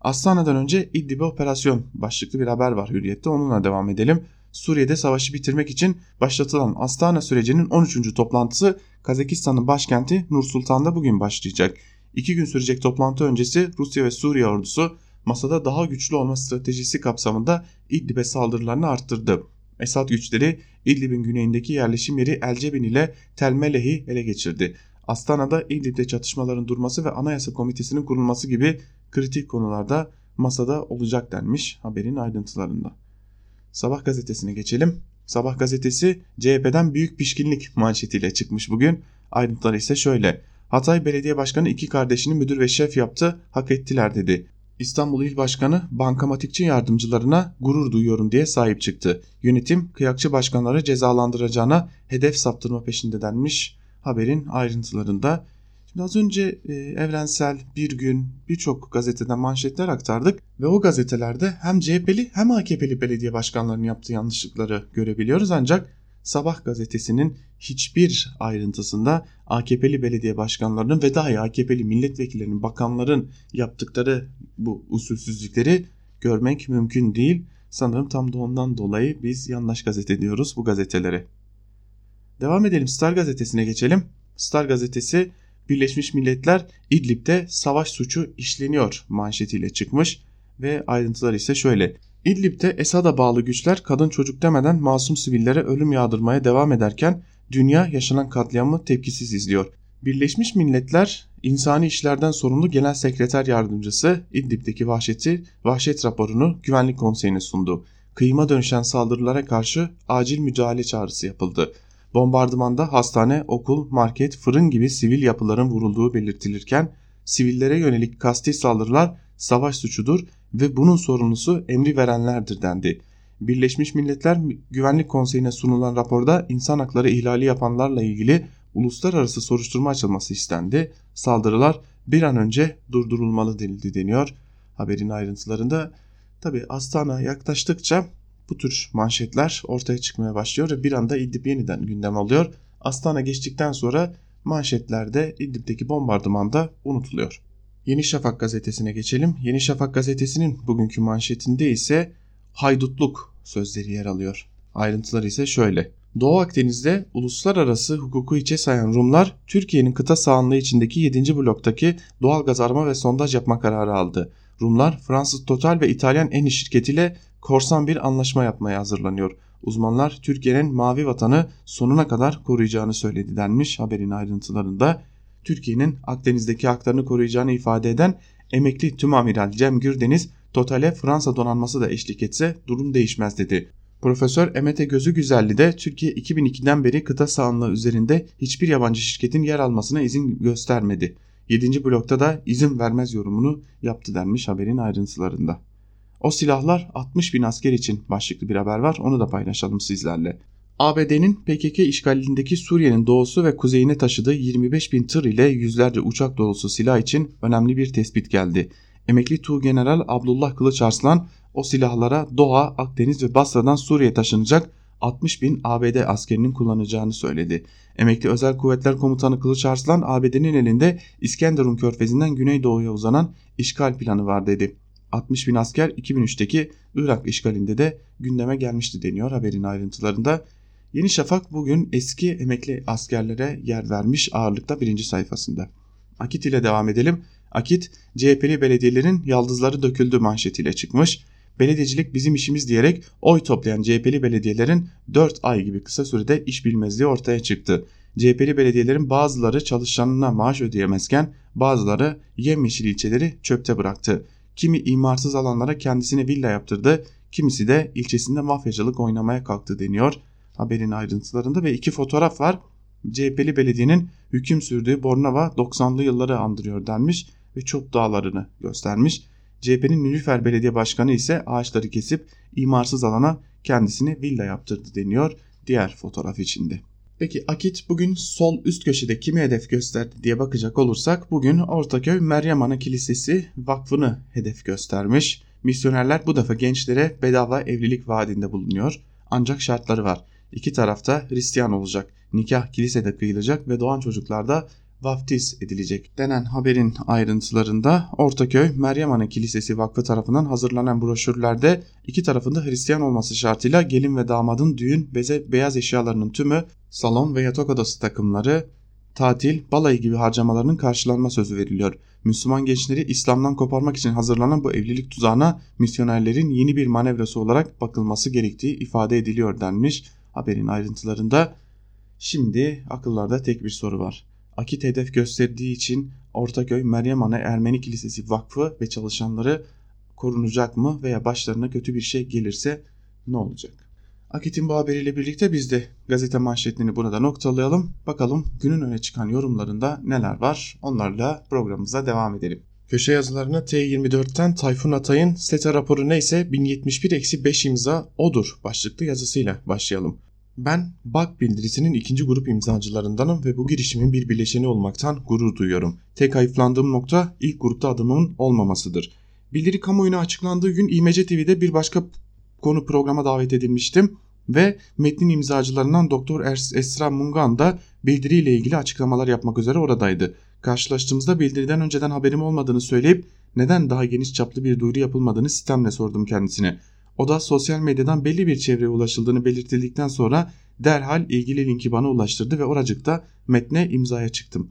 Astana'dan önce İdlib'e operasyon başlıklı bir haber var Hürriyet'te onunla devam edelim. Suriye'de savaşı bitirmek için başlatılan Astana sürecinin 13. toplantısı Kazakistan'ın başkenti Nur Sultan'da bugün başlayacak. İki gün sürecek toplantı öncesi Rusya ve Suriye ordusu masada daha güçlü olma stratejisi kapsamında İdlib'e saldırılarını arttırdı. Esad güçleri İdlib'in güneyindeki yerleşim yeri Elcebin ile Telmeleh'i ele geçirdi. Astana'da İdlib'de çatışmaların durması ve anayasa komitesinin kurulması gibi kritik konularda masada olacak denmiş haberin ayrıntılarında. Sabah gazetesine geçelim. Sabah gazetesi CHP'den büyük pişkinlik manşetiyle çıkmış bugün. Ayrıntılar ise şöyle. Hatay Belediye Başkanı iki kardeşini müdür ve şef yaptı, hak ettiler dedi. İstanbul İl Başkanı bankamatikçi yardımcılarına gurur duyuyorum diye sahip çıktı. Yönetim kıyakçı başkanları cezalandıracağına hedef saptırma peşinde denmiş haberin ayrıntılarında. Şimdi az önce e, Evrensel, Bir Gün birçok gazeteden manşetler aktardık ve o gazetelerde hem CHP'li hem AKP'li belediye başkanlarının yaptığı yanlışlıkları görebiliyoruz ancak Sabah gazetesinin hiçbir ayrıntısında AKP'li belediye başkanlarının ve dahi AKP'li milletvekillerinin, bakanların yaptıkları bu usulsüzlükleri görmek mümkün değil. Sanırım tam da ondan dolayı biz yanlış gazete diyoruz bu gazetelere. Devam edelim Star gazetesine geçelim. Star gazetesi Birleşmiş Milletler İdlib'de savaş suçu işleniyor manşetiyle çıkmış ve ayrıntılar ise şöyle. İdlib'de Esad'a bağlı güçler kadın çocuk demeden masum sivillere ölüm yağdırmaya devam ederken dünya yaşanan katliamı tepkisiz izliyor. Birleşmiş Milletler İnsani İşlerden Sorumlu Genel Sekreter Yardımcısı İdlib'deki vahşeti, vahşet raporunu Güvenlik Konseyi'ne sundu. Kıyıma dönüşen saldırılara karşı acil müdahale çağrısı yapıldı. Bombardımanda hastane, okul, market, fırın gibi sivil yapıların vurulduğu belirtilirken sivillere yönelik kasti saldırılar savaş suçudur ve bunun sorumlusu emri verenlerdir dendi. Birleşmiş Milletler Güvenlik Konseyi'ne sunulan raporda insan hakları ihlali yapanlarla ilgili uluslararası soruşturma açılması istendi. Saldırılar bir an önce durdurulmalı denildi deniyor. Haberin ayrıntılarında tabi Astana yaklaştıkça bu tür manşetler ortaya çıkmaya başlıyor ve bir anda İdlib yeniden gündem alıyor. Astana geçtikten sonra manşetlerde İdlib'deki bombardımanda unutuluyor. Yeni Şafak gazetesine geçelim. Yeni Şafak gazetesinin bugünkü manşetinde ise haydutluk sözleri yer alıyor. Ayrıntıları ise şöyle. Doğu Akdeniz'de uluslararası hukuku içe sayan Rumlar Türkiye'nin kıta sahanlığı içindeki 7. bloktaki doğal gaz arama ve sondaj yapma kararı aldı. Rumlar Fransız Total ve İtalyan Eni şirketiyle korsan bir anlaşma yapmaya hazırlanıyor. Uzmanlar Türkiye'nin mavi vatanı sonuna kadar koruyacağını söyledi denmiş haberin ayrıntılarında. Türkiye'nin Akdeniz'deki haklarını koruyacağını ifade eden emekli tüm amiral Cem Gürdeniz Total'e Fransa donanması da eşlik etse durum değişmez dedi. Profesör Emete Gözü Güzelli de Türkiye 2002'den beri kıta sahanlığı üzerinde hiçbir yabancı şirketin yer almasına izin göstermedi. 7. blokta da izin vermez yorumunu yaptı denmiş haberin ayrıntılarında. O silahlar 60 bin asker için başlıklı bir haber var onu da paylaşalım sizlerle. ABD'nin PKK işgalindeki Suriye'nin doğusu ve kuzeyine taşıdığı 25 bin tır ile yüzlerce uçak dolusu silah için önemli bir tespit geldi. Emekli Tuğgeneral Abdullah Kılıç Arslan o silahlara Doğa, Akdeniz ve Basra'dan Suriye taşınacak 60 bin ABD askerinin kullanacağını söyledi. Emekli Özel Kuvvetler Komutanı Kılıç Arslan ABD'nin elinde İskenderun körfezinden güneydoğuya uzanan işgal planı var dedi. 60 bin asker 2003'teki Irak işgalinde de gündeme gelmişti deniyor haberin ayrıntılarında. Yeni Şafak bugün eski emekli askerlere yer vermiş ağırlıkta birinci sayfasında. Akit ile devam edelim. Akit CHP'li belediyelerin yaldızları döküldü manşetiyle çıkmış. Belediyecilik bizim işimiz diyerek oy toplayan CHP'li belediyelerin 4 ay gibi kısa sürede iş bilmezliği ortaya çıktı. CHP'li belediyelerin bazıları çalışanına maaş ödeyemezken bazıları yemyeşil ilçeleri çöpte bıraktı. Kimi imarsız alanlara kendisine villa yaptırdı, kimisi de ilçesinde mafyacılık oynamaya kalktı deniyor haberin ayrıntılarında ve iki fotoğraf var. CHP'li belediyenin hüküm sürdüğü Bornova 90'lı yılları andırıyor denmiş ve Çop Dağları'nı göstermiş. CHP'nin Nülüfer Belediye Başkanı ise ağaçları kesip imarsız alana kendisini villa yaptırdı deniyor diğer fotoğraf içinde. Peki Akit bugün sol üst köşede kimi hedef gösterdi diye bakacak olursak bugün Ortaköy Meryem Ana Kilisesi vakfını hedef göstermiş. Misyonerler bu defa gençlere bedava evlilik vaadinde bulunuyor. Ancak şartları var. İki tarafta Hristiyan olacak. Nikah kilisede kıyılacak ve doğan çocuklarda vaftiz edilecek denen haberin ayrıntılarında Ortaköy Meryem Ana Kilisesi Vakfı tarafından hazırlanan broşürlerde iki tarafında Hristiyan olması şartıyla gelin ve damadın düğün, beze, beyaz eşyalarının tümü, salon ve yatak odası takımları, tatil, balayı gibi harcamalarının karşılanma sözü veriliyor. Müslüman gençleri İslam'dan koparmak için hazırlanan bu evlilik tuzağına misyonerlerin yeni bir manevrası olarak bakılması gerektiği ifade ediliyor denmiş haberin ayrıntılarında. Şimdi akıllarda tek bir soru var. Akit hedef gösterdiği için Ortaköy Meryem Ana Ermeni Kilisesi Vakfı ve çalışanları korunacak mı veya başlarına kötü bir şey gelirse ne olacak? Akit'in bu haberiyle birlikte biz de gazete manşetlerini burada noktalayalım. Bakalım günün öne çıkan yorumlarında neler var onlarla programımıza devam edelim. Köşe yazılarına T24'ten Tayfun Atay'ın SETA raporu neyse 1071-5 imza odur başlıklı yazısıyla başlayalım. Ben BAK bildirisinin ikinci grup imzacılarındanım ve bu girişimin bir bileşeni olmaktan gurur duyuyorum. Tek hayıflandığım nokta ilk grupta adımımın olmamasıdır. Bildiri kamuoyuna açıklandığı gün İMC TV'de bir başka konu programa davet edilmiştim ve metnin imzacılarından Doktor Esra Mungan da bildiriyle ilgili açıklamalar yapmak üzere oradaydı. Karşılaştığımızda bildiriden önceden haberim olmadığını söyleyip neden daha geniş çaplı bir duyuru yapılmadığını sistemle sordum kendisine. O da sosyal medyadan belli bir çevreye ulaşıldığını belirtildikten sonra derhal ilgili linki bana ulaştırdı ve oracıkta metne imzaya çıktım.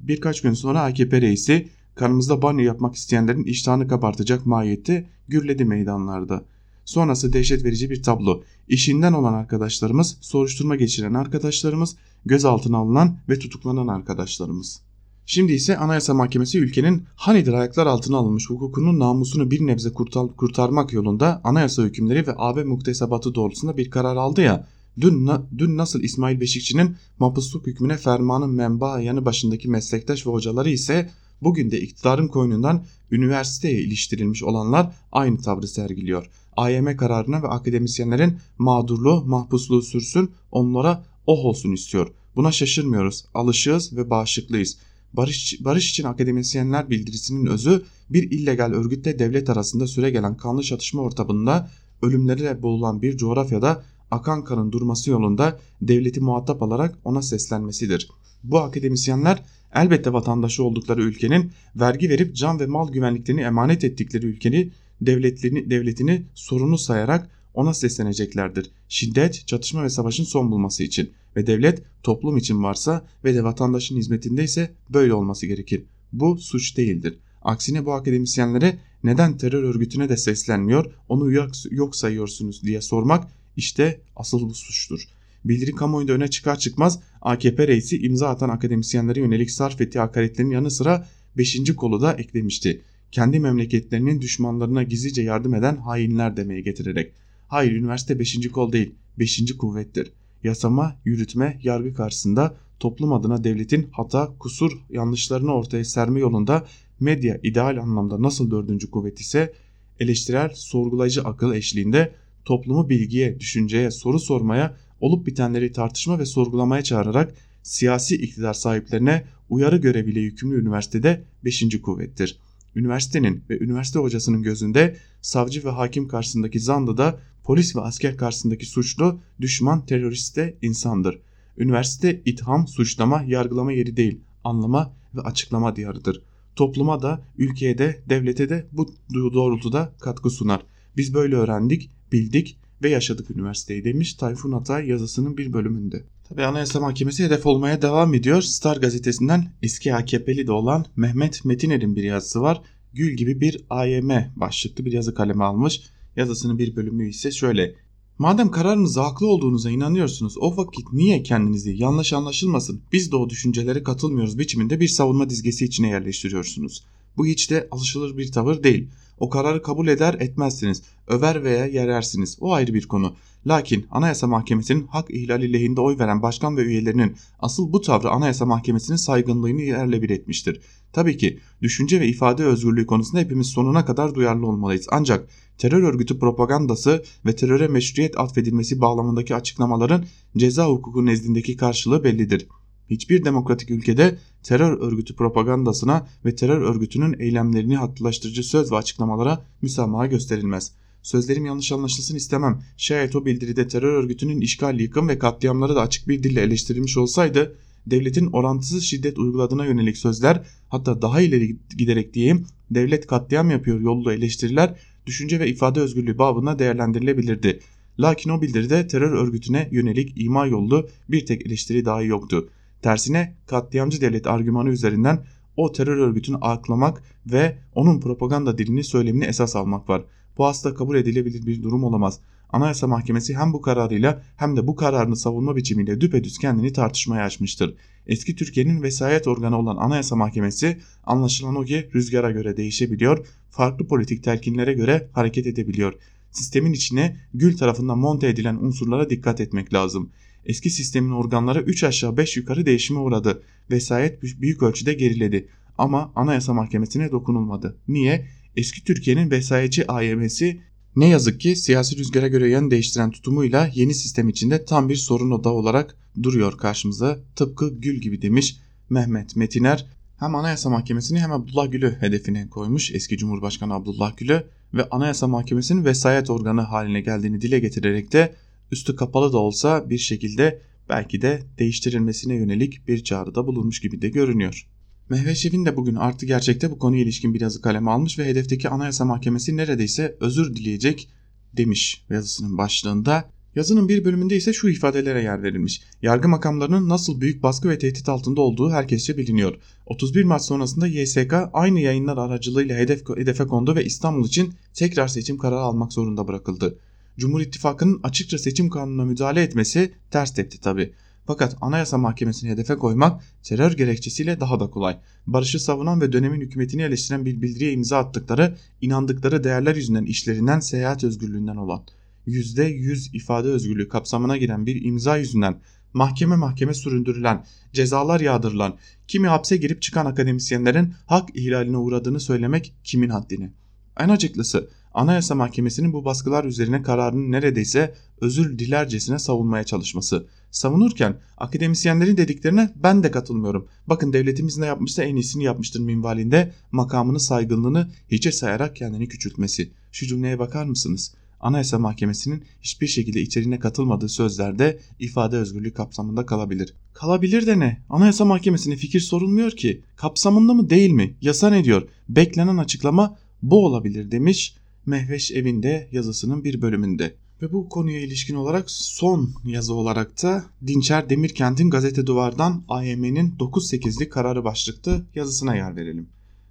Birkaç gün sonra AKP reisi kanımızda banyo yapmak isteyenlerin iştahını kabartacak mahiyette gürledi meydanlarda. Sonrası dehşet verici bir tablo. İşinden olan arkadaşlarımız, soruşturma geçiren arkadaşlarımız, gözaltına alınan ve tutuklanan arkadaşlarımız. Şimdi ise Anayasa Mahkemesi ülkenin hanidir ayaklar altına alınmış hukukunun namusunu bir nebze kurtar, kurtarmak yolunda anayasa hükümleri ve AB muktesebatı doğrultusunda bir karar aldı ya. Dün, dün nasıl İsmail Beşikçi'nin mapusluk hükmüne fermanın menba yanı başındaki meslektaş ve hocaları ise bugün de iktidarın koynundan üniversiteye iliştirilmiş olanlar aynı tavrı sergiliyor. AYM kararına ve akademisyenlerin mağdurluğu, mahpusluğu sürsün, onlara oh olsun istiyor. Buna şaşırmıyoruz, alışığız ve bağışıklıyız. Barış, barış için akademisyenler bildirisinin özü bir illegal örgütle devlet arasında süre gelen kanlı çatışma ortamında ölümleriyle boğulan bir coğrafyada akan kanın durması yolunda devleti muhatap alarak ona seslenmesidir. Bu akademisyenler elbette vatandaşı oldukları ülkenin vergi verip can ve mal güvenliklerini emanet ettikleri ülkenin devletini, devletini sorunu sayarak ona sesleneceklerdir. Şiddet, çatışma ve savaşın son bulması için ve devlet toplum için varsa ve de vatandaşın hizmetindeyse böyle olması gerekir. Bu suç değildir. Aksine bu akademisyenlere neden terör örgütüne de seslenmiyor, onu yok sayıyorsunuz diye sormak işte asıl bu suçtur. Bildiri kamuoyunda öne çıkar çıkmaz AKP reisi imza atan akademisyenlere yönelik sarf ettiği hakaretlerin yanı sıra 5. kolu da eklemişti. Kendi memleketlerinin düşmanlarına gizlice yardım eden hainler demeye getirerek. Hayır üniversite 5. kol değil 5. kuvvettir. Yasama, yürütme, yargı karşısında toplum adına devletin hata, kusur, yanlışlarını ortaya serme yolunda medya ideal anlamda nasıl dördüncü kuvvet ise eleştirel, sorgulayıcı akıl eşliğinde toplumu bilgiye, düşünceye, soru sormaya, olup bitenleri tartışma ve sorgulamaya çağırarak siyasi iktidar sahiplerine uyarı göreviyle yükümlü üniversitede 5. kuvvettir. Üniversitenin ve üniversite hocasının gözünde savcı ve hakim karşısındaki zanlı da polis ve asker karşısındaki suçlu, düşman, terörist de insandır. Üniversite itham, suçlama, yargılama yeri değil, anlama ve açıklama diyarıdır. Topluma da, ülkeye de, devlete de bu doğrultuda katkı sunar. Biz böyle öğrendik, bildik ve yaşadık üniversiteyi demiş Tayfun Atay yazısının bir bölümünde. Tabi Anayasa Mahkemesi hedef olmaya devam ediyor. Star gazetesinden eski AKP'li de olan Mehmet Metiner'in bir yazısı var. Gül gibi bir AYM başlıklı bir yazı kaleme almış. Yazısının bir bölümü ise şöyle. Madem kararınızda haklı olduğunuza inanıyorsunuz o vakit niye kendinizi yanlış anlaşılmasın biz de o düşüncelere katılmıyoruz biçiminde bir savunma dizgesi içine yerleştiriyorsunuz. Bu hiç de alışılır bir tavır değil. O kararı kabul eder etmezsiniz. Över veya yerersiniz. O ayrı bir konu. Lakin Anayasa Mahkemesi'nin hak ihlali lehinde oy veren başkan ve üyelerinin asıl bu tavrı Anayasa Mahkemesi'nin saygınlığını yerle bir etmiştir. Tabii ki düşünce ve ifade özgürlüğü konusunda hepimiz sonuna kadar duyarlı olmalıyız. Ancak terör örgütü propagandası ve teröre meşruiyet atfedilmesi bağlamındaki açıklamaların ceza hukuku nezdindeki karşılığı bellidir. Hiçbir demokratik ülkede terör örgütü propagandasına ve terör örgütünün eylemlerini haklılaştırıcı söz ve açıklamalara müsamaha gösterilmez. Sözlerim yanlış anlaşılsın istemem. Şayet o bildiride terör örgütünün işgal, yıkım ve katliamları da açık bir dille eleştirilmiş olsaydı devletin orantısız şiddet uyguladığına yönelik sözler hatta daha ileri giderek diyeyim devlet katliam yapıyor yollu eleştiriler düşünce ve ifade özgürlüğü babına değerlendirilebilirdi. Lakin o bildiride terör örgütüne yönelik ima yollu bir tek eleştiri dahi yoktu. Tersine katliamcı devlet argümanı üzerinden o terör örgütünü aklamak ve onun propaganda dilini söylemini esas almak var. Bu asla kabul edilebilir bir durum olamaz. Anayasa Mahkemesi hem bu kararıyla hem de bu kararını savunma biçimiyle düpedüz kendini tartışmaya açmıştır. Eski Türkiye'nin vesayet organı olan Anayasa Mahkemesi anlaşılan o ki rüzgara göre değişebiliyor, farklı politik telkinlere göre hareket edebiliyor. Sistemin içine Gül tarafından monte edilen unsurlara dikkat etmek lazım. Eski sistemin organları 3 aşağı 5 yukarı değişime uğradı. Vesayet büyük ölçüde geriledi. Ama Anayasa Mahkemesi'ne dokunulmadı. Niye? Eski Türkiye'nin vesayetçi AYM'si ne yazık ki siyasi rüzgara göre yön değiştiren tutumuyla yeni sistem içinde tam bir sorun oda olarak duruyor karşımıza. Tıpkı gül gibi demiş Mehmet Metiner. Hem Anayasa Mahkemesi'ni hem Abdullah Gül'ü hedefine koymuş eski Cumhurbaşkanı Abdullah Gül'ü ve Anayasa Mahkemesi'nin vesayet organı haline geldiğini dile getirerek de üstü kapalı da olsa bir şekilde belki de değiştirilmesine yönelik bir çağrıda bulunmuş gibi de görünüyor. Mehmet Şevin de bugün artı gerçekte bu konuya ilişkin bir yazı kaleme almış ve hedefteki Anayasa Mahkemesi neredeyse özür dileyecek demiş yazısının başlığında. Yazının bir bölümünde ise şu ifadelere yer verilmiş. Yargı makamlarının nasıl büyük baskı ve tehdit altında olduğu herkesçe biliniyor. 31 Mart sonrasında YSK aynı yayınlar aracılığıyla hedef, hedefe kondu ve İstanbul için tekrar seçim kararı almak zorunda bırakıldı. Cumhur İttifakı'nın açıkça seçim kanununa müdahale etmesi ters tepti tabi. Fakat Anayasa Mahkemesi'ni hedefe koymak terör gerekçesiyle daha da kolay. Barışı savunan ve dönemin hükümetini eleştiren bir bildiriye imza attıkları, inandıkları değerler yüzünden işlerinden seyahat özgürlüğünden olan %100 ifade özgürlüğü kapsamına giren bir imza yüzünden mahkeme mahkeme süründürülen, cezalar yağdırılan, kimi hapse girip çıkan akademisyenlerin hak ihlaline uğradığını söylemek kimin haddine? En acıklısı Anayasa Mahkemesi'nin bu baskılar üzerine kararını neredeyse özür dilercesine savunmaya çalışması. Savunurken akademisyenlerin dediklerine ben de katılmıyorum. Bakın devletimiz ne yapmışsa en iyisini yapmıştır minvalinde makamını saygınlığını hiçe sayarak kendini küçültmesi. Şu cümleye bakar mısınız? Anayasa Mahkemesi'nin hiçbir şekilde içeriğine katılmadığı sözlerde ifade özgürlüğü kapsamında kalabilir. Kalabilir de ne? Anayasa Mahkemesi'ne fikir sorulmuyor ki. Kapsamında mı değil mi? Yasa ne diyor? Beklenen açıklama bu olabilir demiş Mehveş evinde yazısının bir bölümünde. Ve bu konuya ilişkin olarak son yazı olarak da Dinçer Demirkent'in Gazete Duvar'dan AYM'nin 9.8'lik kararı başlıklı yazısına yer verelim.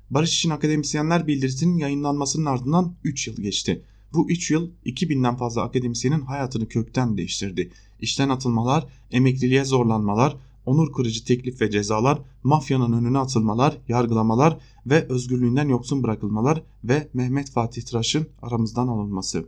Barış için akademisyenler bildirisinin yayınlanmasının ardından 3 yıl geçti. Bu 3 yıl 2000'den fazla akademisyenin hayatını kökten değiştirdi. İşten atılmalar, emekliliğe zorlanmalar, onur kırıcı teklif ve cezalar, mafyanın önüne atılmalar, yargılamalar ve özgürlüğünden yoksun bırakılmalar ve Mehmet Fatih Tıraş'ın aramızdan alınması.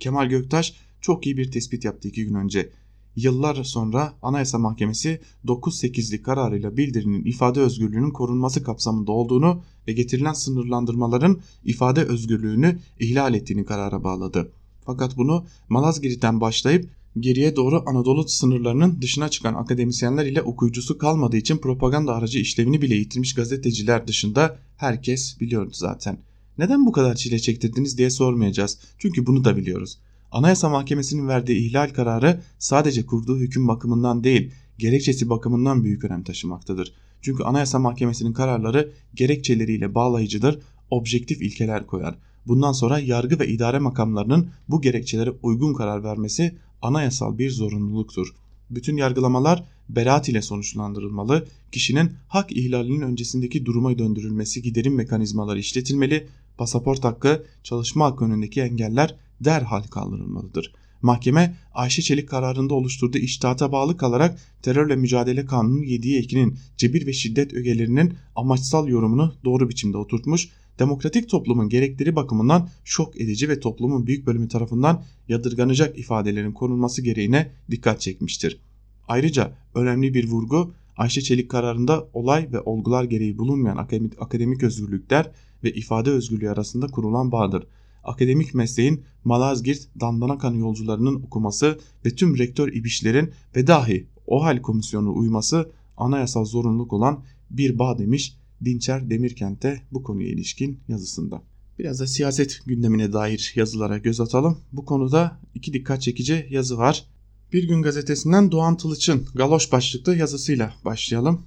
Kemal Göktaş çok iyi bir tespit yaptı iki gün önce. Yıllar sonra Anayasa Mahkemesi 9-8'lik kararıyla bildirinin ifade özgürlüğünün korunması kapsamında olduğunu ve getirilen sınırlandırmaların ifade özgürlüğünü ihlal ettiğini karara bağladı. Fakat bunu Malazgirt'ten başlayıp Geriye doğru Anadolu sınırlarının dışına çıkan akademisyenler ile okuyucusu kalmadığı için propaganda aracı işlevini bile yitirmiş gazeteciler dışında herkes biliyordu zaten. Neden bu kadar çile çektirdiniz diye sormayacağız. Çünkü bunu da biliyoruz. Anayasa Mahkemesi'nin verdiği ihlal kararı sadece kurduğu hüküm bakımından değil, gerekçesi bakımından büyük önem taşımaktadır. Çünkü Anayasa Mahkemesi'nin kararları gerekçeleriyle bağlayıcıdır, objektif ilkeler koyar. Bundan sonra yargı ve idare makamlarının bu gerekçelere uygun karar vermesi anayasal bir zorunluluktur. Bütün yargılamalar beraat ile sonuçlandırılmalı, kişinin hak ihlalinin öncesindeki duruma döndürülmesi giderim mekanizmaları işletilmeli, pasaport hakkı, çalışma hakkı önündeki engeller derhal kaldırılmalıdır. Mahkeme Ayşe Çelik kararında oluşturduğu iştihata bağlı kalarak terörle mücadele kanunun 7'ye 2'nin cebir ve şiddet ögelerinin amaçsal yorumunu doğru biçimde oturtmuş, demokratik toplumun gerekleri bakımından şok edici ve toplumun büyük bölümü tarafından yadırganacak ifadelerin korunması gereğine dikkat çekmiştir. Ayrıca önemli bir vurgu Ayşe Çelik kararında olay ve olgular gereği bulunmayan akademik özgürlükler ve ifade özgürlüğü arasında kurulan bağdır akademik mesleğin Malazgirt Dandanakan yolcularının okuması ve tüm rektör ibişlerin ve dahi OHAL komisyonu uyması anayasal zorunluluk olan bir bağ demiş Dinçer Demirkent'te bu konuya ilişkin yazısında. Biraz da siyaset gündemine dair yazılara göz atalım. Bu konuda iki dikkat çekici yazı var. Bir gün gazetesinden Doğan Tılıç'ın galoş başlıklı yazısıyla başlayalım.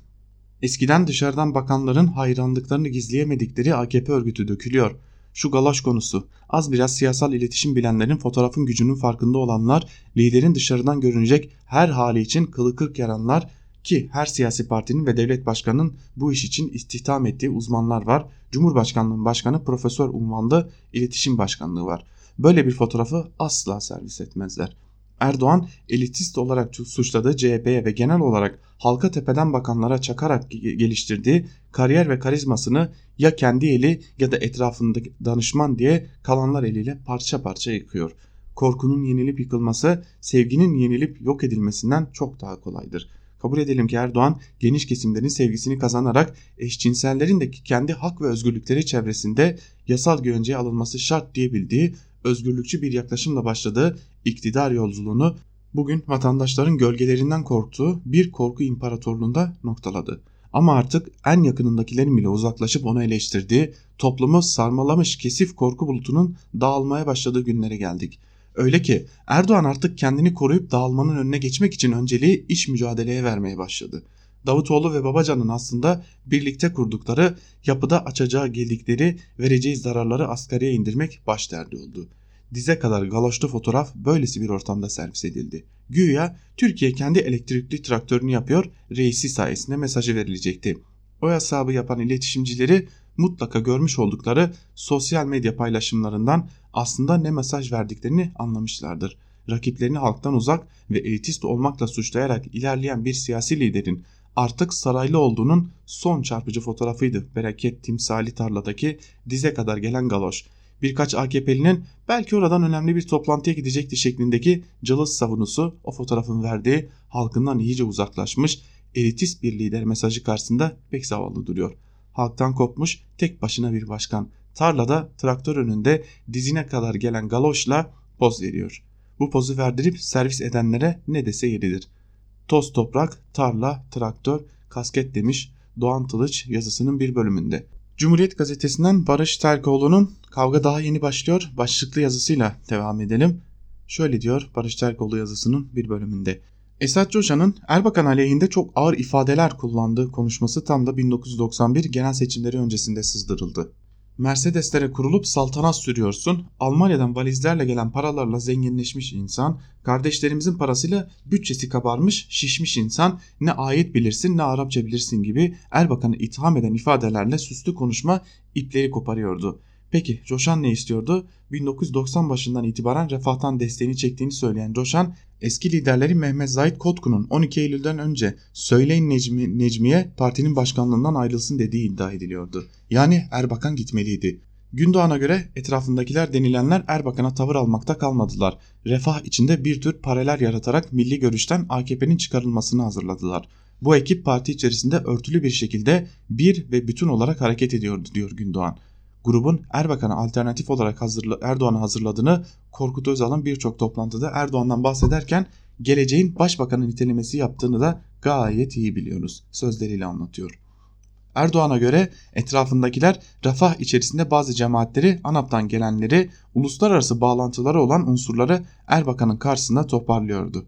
Eskiden dışarıdan bakanların hayranlıklarını gizleyemedikleri AKP örgütü dökülüyor. Şu galaş konusu. Az biraz siyasal iletişim bilenlerin fotoğrafın gücünün farkında olanlar, liderin dışarıdan görünecek her hali için kılı kırk yaranlar ki her siyasi partinin ve devlet başkanının bu iş için istihdam ettiği uzmanlar var. Cumhurbaşkanlığının başkanı profesör unvanlı iletişim başkanlığı var. Böyle bir fotoğrafı asla servis etmezler. Erdoğan elitist olarak suçladığı CHP'ye ve genel olarak halka tepeden bakanlara çakarak geliştirdiği kariyer ve karizmasını ya kendi eli ya da etrafındaki danışman diye kalanlar eliyle parça parça yıkıyor. Korkunun yenilip yıkılması sevginin yenilip yok edilmesinden çok daha kolaydır. Kabul edelim ki Erdoğan geniş kesimlerin sevgisini kazanarak eşcinsellerin de kendi hak ve özgürlükleri çevresinde yasal güvenceye alınması şart diyebildiği özgürlükçü bir yaklaşımla başladığı iktidar yolculuğunu bugün vatandaşların gölgelerinden korktuğu bir korku imparatorluğunda noktaladı. Ama artık en yakınındakilerin bile uzaklaşıp onu eleştirdiği, toplumu sarmalamış kesif korku bulutunun dağılmaya başladığı günlere geldik. Öyle ki Erdoğan artık kendini koruyup dağılmanın önüne geçmek için önceliği iş mücadeleye vermeye başladı. Davutoğlu ve Babacan'ın aslında birlikte kurdukları yapıda açacağı geldikleri vereceği zararları asgariye indirmek baş derdi oldu dize kadar galoşlu fotoğraf böylesi bir ortamda servis edildi. Güya Türkiye kendi elektrikli traktörünü yapıyor, reisi sayesinde mesajı verilecekti. O hesabı yapan iletişimcileri mutlaka görmüş oldukları sosyal medya paylaşımlarından aslında ne mesaj verdiklerini anlamışlardır. Rakiplerini halktan uzak ve elitist olmakla suçlayarak ilerleyen bir siyasi liderin artık saraylı olduğunun son çarpıcı fotoğrafıydı bereket timsali tarladaki dize kadar gelen galoş birkaç AKP'linin belki oradan önemli bir toplantıya gidecekti şeklindeki cılız savunusu o fotoğrafın verdiği halkından iyice uzaklaşmış elitist bir lider mesajı karşısında pek zavallı duruyor. Halktan kopmuş tek başına bir başkan tarlada traktör önünde dizine kadar gelen galoşla poz veriyor. Bu pozu verdirip servis edenlere ne dese yeridir. Toz toprak, tarla, traktör, kasket demiş Doğan Tılıç yazısının bir bölümünde. Cumhuriyet gazetesinden Barış Terkoğlu'nun Kavga daha yeni başlıyor başlıklı yazısıyla devam edelim. Şöyle diyor Barış Terkoğlu yazısının bir bölümünde. Esat Coşan'ın Erbakan aleyhinde çok ağır ifadeler kullandığı konuşması tam da 1991 genel seçimleri öncesinde sızdırıldı. Mercedeslere kurulup saltanat sürüyorsun. Almanya'dan valizlerle gelen paralarla zenginleşmiş insan, kardeşlerimizin parasıyla bütçesi kabarmış, şişmiş insan, ne ayet bilirsin ne Arapça bilirsin gibi Erbakan'ı itham eden ifadelerle süslü konuşma ipleri koparıyordu. Peki Coşan ne istiyordu? 1990 başından itibaren refahtan desteğini çektiğini söyleyen Coşan, eski liderleri Mehmet Zahit Kotku'nun 12 Eylül'den önce Söyleyin Necmi, Necmi'ye partinin başkanlığından ayrılsın dediği iddia ediliyordu. Yani Erbakan gitmeliydi. Gündoğan'a göre etrafındakiler denilenler Erbakan'a tavır almakta kalmadılar. Refah içinde bir tür paralel yaratarak milli görüşten AKP'nin çıkarılmasını hazırladılar. Bu ekip parti içerisinde örtülü bir şekilde bir ve bütün olarak hareket ediyordu diyor Gündoğan. Grubun Erbakan'a alternatif olarak hazırla, Erdoğan'a hazırladığını Korkut Özal'ın birçok toplantıda Erdoğan'dan bahsederken geleceğin başbakanı nitelemesi yaptığını da gayet iyi biliyoruz sözleriyle anlatıyor. Erdoğan'a göre etrafındakiler refah içerisinde bazı cemaatleri, ANAP'tan gelenleri, uluslararası bağlantıları olan unsurları Erbakan'ın karşısında toparlıyordu.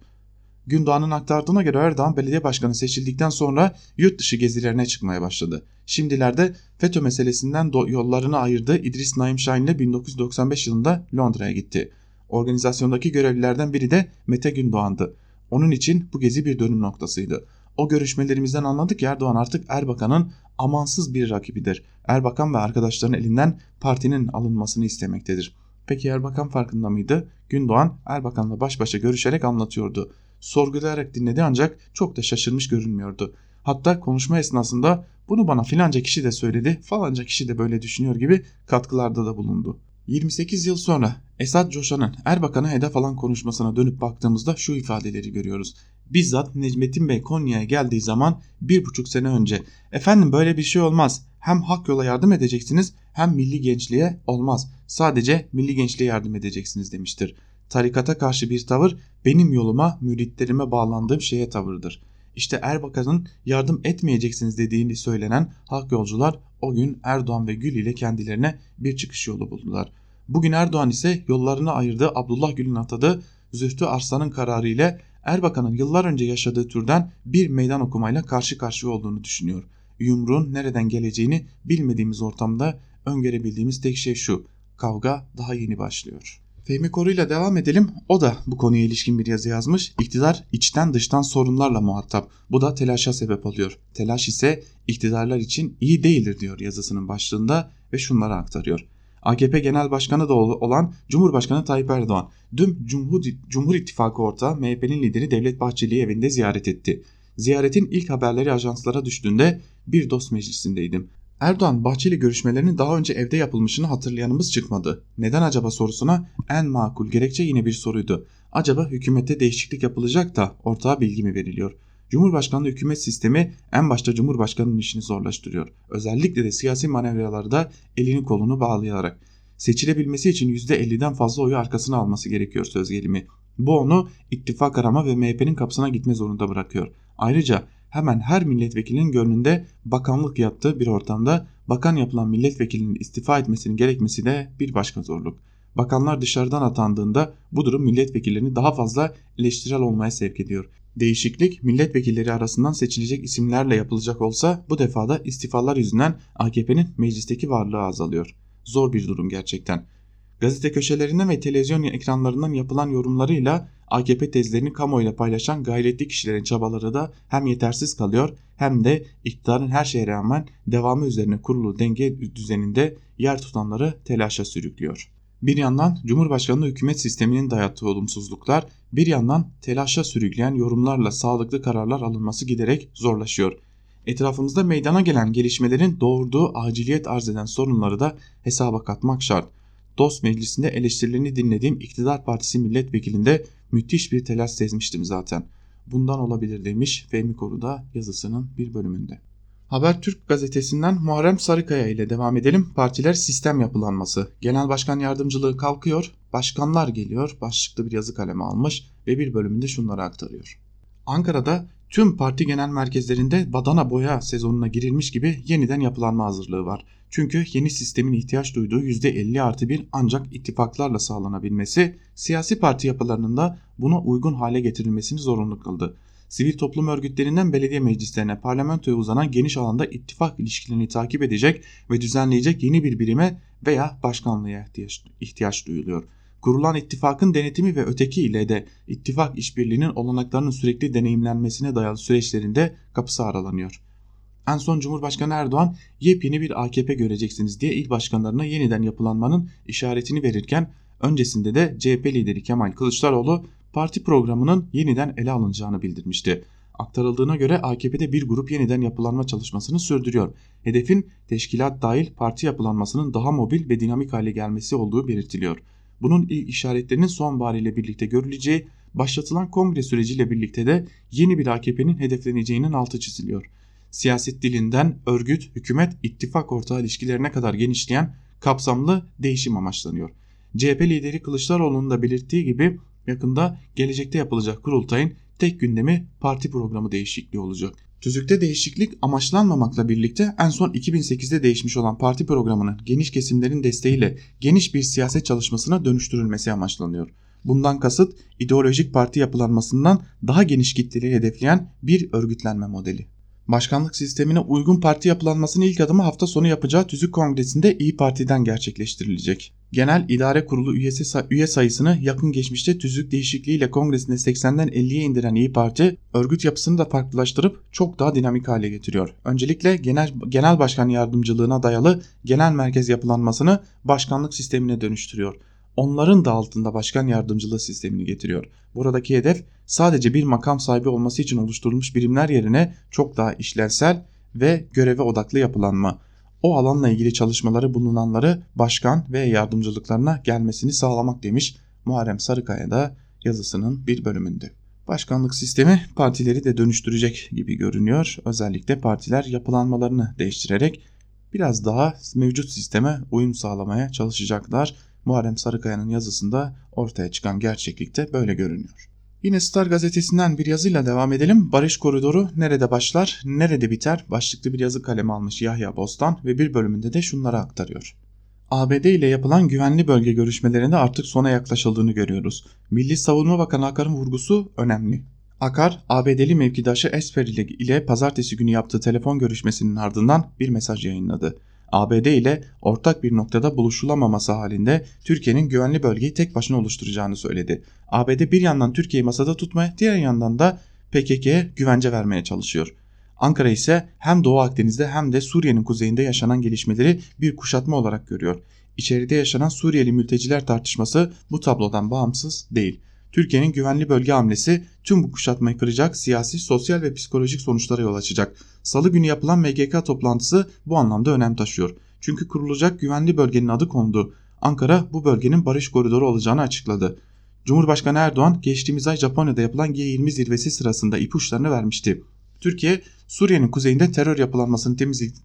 Gündoğan'ın aktardığına göre Erdoğan belediye başkanı seçildikten sonra yurt dışı gezilerine çıkmaya başladı. Şimdilerde FETÖ meselesinden yollarını ayırdığı İdris Naim Şahin ile 1995 yılında Londra'ya gitti. Organizasyondaki görevlilerden biri de Mete Gündoğan'dı. Onun için bu gezi bir dönüm noktasıydı. O görüşmelerimizden anladık ki Erdoğan artık Erbakan'ın amansız bir rakibidir. Erbakan ve arkadaşlarının elinden partinin alınmasını istemektedir. Peki Erbakan farkında mıydı? Gündoğan Erbakan'la baş başa görüşerek anlatıyordu. Sorgulayarak dinledi ancak çok da şaşırmış görünmüyordu. Hatta konuşma esnasında bunu bana filanca kişi de söyledi, falanca kişi de böyle düşünüyor gibi katkılarda da bulundu. 28 yıl sonra Esat Coşan'ın Erbakan'a hedef alan konuşmasına dönüp baktığımızda şu ifadeleri görüyoruz. Bizzat Necmettin Bey Konya'ya geldiği zaman bir buçuk sene önce efendim böyle bir şey olmaz hem hak yola yardım edeceksiniz hem milli gençliğe olmaz sadece milli gençliğe yardım edeceksiniz demiştir. Tarikata karşı bir tavır benim yoluma müritlerime bağlandığım şeye tavırdır. İşte Erbakan'ın yardım etmeyeceksiniz dediğini söylenen hak yolcular o gün Erdoğan ve Gül ile kendilerine bir çıkış yolu buldular. Bugün Erdoğan ise yollarını ayırdığı Abdullah Gül'ün atadığı Zühtü Arslan'ın kararı ile Erbakan'ın yıllar önce yaşadığı türden bir meydan okumayla karşı karşıya olduğunu düşünüyor. Yumruğun nereden geleceğini bilmediğimiz ortamda öngörebildiğimiz tek şey şu. Kavga daha yeni başlıyor. Fehmi Koru'yla devam edelim. O da bu konuya ilişkin bir yazı yazmış. İktidar içten dıştan sorunlarla muhatap. Bu da telaşa sebep oluyor. Telaş ise iktidarlar için iyi değildir diyor yazısının başlığında ve şunları aktarıyor. AKP Genel Başkanı da olan Cumhurbaşkanı Tayyip Erdoğan dün Cumhur, Cumhur İttifakı ortağı MHP'nin lideri Devlet Bahçeli'yi evinde ziyaret etti. Ziyaretin ilk haberleri ajanslara düştüğünde bir dost meclisindeydim. Erdoğan Bahçeli görüşmelerinin daha önce evde yapılmışını hatırlayanımız çıkmadı. Neden acaba sorusuna en makul gerekçe yine bir soruydu. Acaba hükümette değişiklik yapılacak da ortağa bilgi mi veriliyor? Cumhurbaşkanlığı hükümet sistemi en başta Cumhurbaşkanı'nın işini zorlaştırıyor. Özellikle de siyasi manevralarda elini kolunu bağlayarak. Seçilebilmesi için %50'den fazla oyu arkasına alması gerekiyor söz gelimi. Bu onu ittifak arama ve MHP'nin kapısına gitme zorunda bırakıyor. Ayrıca hemen her milletvekilinin gönlünde bakanlık yaptığı bir ortamda bakan yapılan milletvekilinin istifa etmesinin gerekmesi de bir başka zorluk. Bakanlar dışarıdan atandığında bu durum milletvekillerini daha fazla eleştirel olmaya sevk ediyor. Değişiklik milletvekilleri arasından seçilecek isimlerle yapılacak olsa bu defada istifalar yüzünden AKP'nin meclisteki varlığı azalıyor. Zor bir durum gerçekten. Gazete köşelerinden ve televizyon ekranlarından yapılan yorumlarıyla AKP tezlerini kamuoyuyla paylaşan gayretli kişilerin çabaları da hem yetersiz kalıyor hem de iktidarın her şeye rağmen devamı üzerine kurulu denge düzeninde yer tutanları telaşa sürüklüyor. Bir yandan Cumhurbaşkanlığı hükümet sisteminin dayattığı olumsuzluklar, bir yandan telaşa sürükleyen yorumlarla sağlıklı kararlar alınması giderek zorlaşıyor. Etrafımızda meydana gelen gelişmelerin doğurduğu aciliyet arz eden sorunları da hesaba katmak şart. Dost meclisinde eleştirilerini dinlediğim iktidar partisi milletvekilinde müthiş bir telaş sezmiştim zaten. Bundan olabilir demiş Fehmi Koru'da yazısının bir bölümünde. Habertürk gazetesinden Muharrem Sarıkaya ile devam edelim. Partiler sistem yapılanması. Genel başkan yardımcılığı kalkıyor, başkanlar geliyor. Başlıklı bir yazı kalemi almış ve bir bölümünde şunları aktarıyor. Ankara'da tüm parti genel merkezlerinde badana boya sezonuna girilmiş gibi yeniden yapılanma hazırlığı var. Çünkü yeni sistemin ihtiyaç duyduğu %50 artı 1 ancak ittifaklarla sağlanabilmesi siyasi parti yapılarının da buna uygun hale getirilmesini zorunlu kıldı. Sivil toplum örgütlerinden belediye meclislerine parlamentoya uzanan geniş alanda ittifak ilişkilerini takip edecek ve düzenleyecek yeni bir birime veya başkanlığa ihtiyaç, ihtiyaç duyuluyor. Kurulan ittifakın denetimi ve öteki ile de ittifak işbirliğinin olanaklarının sürekli deneyimlenmesine dayalı süreçlerinde kapısı aralanıyor. En son Cumhurbaşkanı Erdoğan yepyeni bir AKP göreceksiniz diye il başkanlarına yeniden yapılanmanın işaretini verirken öncesinde de CHP lideri Kemal Kılıçdaroğlu parti programının yeniden ele alınacağını bildirmişti. Aktarıldığına göre AKP'de bir grup yeniden yapılanma çalışmasını sürdürüyor. Hedefin teşkilat dahil parti yapılanmasının daha mobil ve dinamik hale gelmesi olduğu belirtiliyor. Bunun ilk işaretlerinin sonbahar ile birlikte görüleceği, başlatılan kongre süreciyle birlikte de yeni bir AKP'nin hedefleneceğinin altı çiziliyor. Siyaset dilinden örgüt, hükümet, ittifak ortağı ilişkilerine kadar genişleyen kapsamlı değişim amaçlanıyor. CHP lideri Kılıçdaroğlu'nun da belirttiği gibi yakında gelecekte yapılacak kurultayın tek gündemi parti programı değişikliği olacak. Tüzükte değişiklik amaçlanmamakla birlikte en son 2008'de değişmiş olan parti programının geniş kesimlerin desteğiyle geniş bir siyaset çalışmasına dönüştürülmesi amaçlanıyor. Bundan kasıt ideolojik parti yapılanmasından daha geniş kitleleri hedefleyen bir örgütlenme modeli. Başkanlık sistemine uygun parti yapılanmasının ilk adımı hafta sonu yapacağı Tüzük Kongresi'nde İyi Parti'den gerçekleştirilecek. Genel İdare Kurulu üyesi üye sayısını yakın geçmişte tüzük değişikliğiyle kongresinde 80'den 50'ye indiren İyi Parti, örgüt yapısını da farklılaştırıp çok daha dinamik hale getiriyor. Öncelikle genel, genel başkan yardımcılığına dayalı genel merkez yapılanmasını başkanlık sistemine dönüştürüyor onların da altında başkan yardımcılığı sistemini getiriyor. Buradaki hedef sadece bir makam sahibi olması için oluşturulmuş birimler yerine çok daha işlevsel ve göreve odaklı yapılanma. O alanla ilgili çalışmaları bulunanları başkan ve yardımcılıklarına gelmesini sağlamak demiş Muharrem Sarıkaya da yazısının bir bölümünde. Başkanlık sistemi partileri de dönüştürecek gibi görünüyor. Özellikle partiler yapılanmalarını değiştirerek biraz daha mevcut sisteme uyum sağlamaya çalışacaklar. Muharrem Sarıkaya'nın yazısında ortaya çıkan gerçeklikte böyle görünüyor. Yine Star gazetesinden bir yazıyla devam edelim. Barış koridoru nerede başlar, nerede biter başlıklı bir yazı kalemi almış Yahya Bostan ve bir bölümünde de şunları aktarıyor. ABD ile yapılan güvenli bölge görüşmelerinde artık sona yaklaşıldığını görüyoruz. Milli Savunma Bakanı Akar'ın vurgusu önemli. Akar, ABD'li mevkidaşı Esper ile pazartesi günü yaptığı telefon görüşmesinin ardından bir mesaj yayınladı. ABD ile ortak bir noktada buluşulamaması halinde Türkiye'nin güvenli bölgeyi tek başına oluşturacağını söyledi. ABD bir yandan Türkiye'yi masada tutmaya, diğer yandan da PKK'ye güvence vermeye çalışıyor. Ankara ise hem Doğu Akdeniz'de hem de Suriye'nin kuzeyinde yaşanan gelişmeleri bir kuşatma olarak görüyor. İçeride yaşanan Suriyeli mülteciler tartışması bu tablodan bağımsız değil. Türkiye'nin güvenli bölge hamlesi tüm bu kuşatmayı kıracak siyasi, sosyal ve psikolojik sonuçlara yol açacak. Salı günü yapılan MGK toplantısı bu anlamda önem taşıyor. Çünkü kurulacak güvenli bölgenin adı kondu. Ankara bu bölgenin barış koridoru olacağını açıkladı. Cumhurbaşkanı Erdoğan geçtiğimiz ay Japonya'da yapılan G20 zirvesi sırasında ipuçlarını vermişti. Türkiye, Suriye'nin kuzeyinde terör yapılanmasını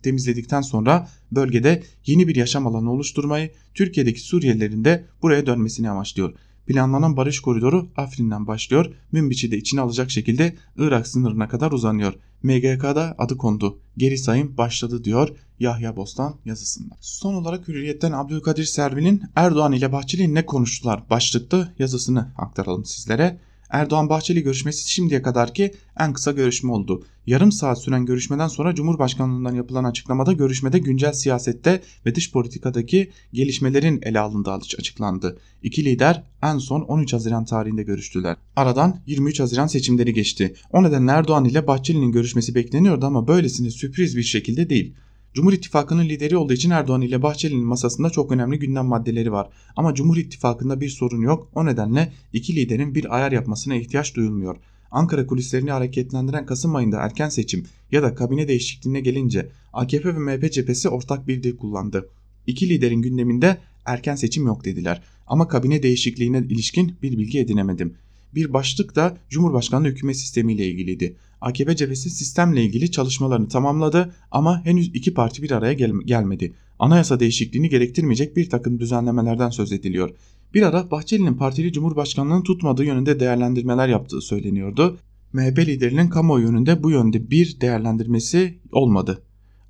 temizledikten sonra bölgede yeni bir yaşam alanı oluşturmayı, Türkiye'deki Suriyelilerin de buraya dönmesini amaçlıyor. Planlanan barış koridoru Afrin'den başlıyor. Münbiç'i de içine alacak şekilde Irak sınırına kadar uzanıyor. MGK'da adı kondu. Geri sayım başladı diyor Yahya Bostan yazısında. Son olarak Hürriyet'ten Abdülkadir Servin'in Erdoğan ile Bahçeli ne konuştular başlıklı yazısını aktaralım sizlere. Erdoğan Bahçeli görüşmesi şimdiye kadarki en kısa görüşme oldu. Yarım saat süren görüşmeden sonra Cumhurbaşkanlığından yapılan açıklamada görüşmede güncel siyasette ve dış politikadaki gelişmelerin ele alındığı açıklandı. İki lider en son 13 Haziran tarihinde görüştüler. Aradan 23 Haziran seçimleri geçti. O nedenle Erdoğan ile Bahçeli'nin görüşmesi bekleniyordu ama böylesine sürpriz bir şekilde değil. Cumhur İttifakı'nın lideri olduğu için Erdoğan ile Bahçeli'nin masasında çok önemli gündem maddeleri var. Ama Cumhur İttifakı'nda bir sorun yok. O nedenle iki liderin bir ayar yapmasına ihtiyaç duyulmuyor. Ankara kulislerini hareketlendiren Kasım ayında erken seçim ya da kabine değişikliğine gelince AKP ve MHP cephesi ortak bir dil kullandı. İki liderin gündeminde erken seçim yok dediler. Ama kabine değişikliğine ilişkin bir bilgi edinemedim. Bir başlık da Cumhurbaşkanlığı hükümet sistemiyle ilgiliydi. AKP cephesi sistemle ilgili çalışmalarını tamamladı ama henüz iki parti bir araya gel gelmedi. Anayasa değişikliğini gerektirmeyecek bir takım düzenlemelerden söz ediliyor. Bir ara Bahçeli'nin partili cumhurbaşkanlığını tutmadığı yönünde değerlendirmeler yaptığı söyleniyordu. MHP liderinin kamuoyu yönünde bu yönde bir değerlendirmesi olmadı.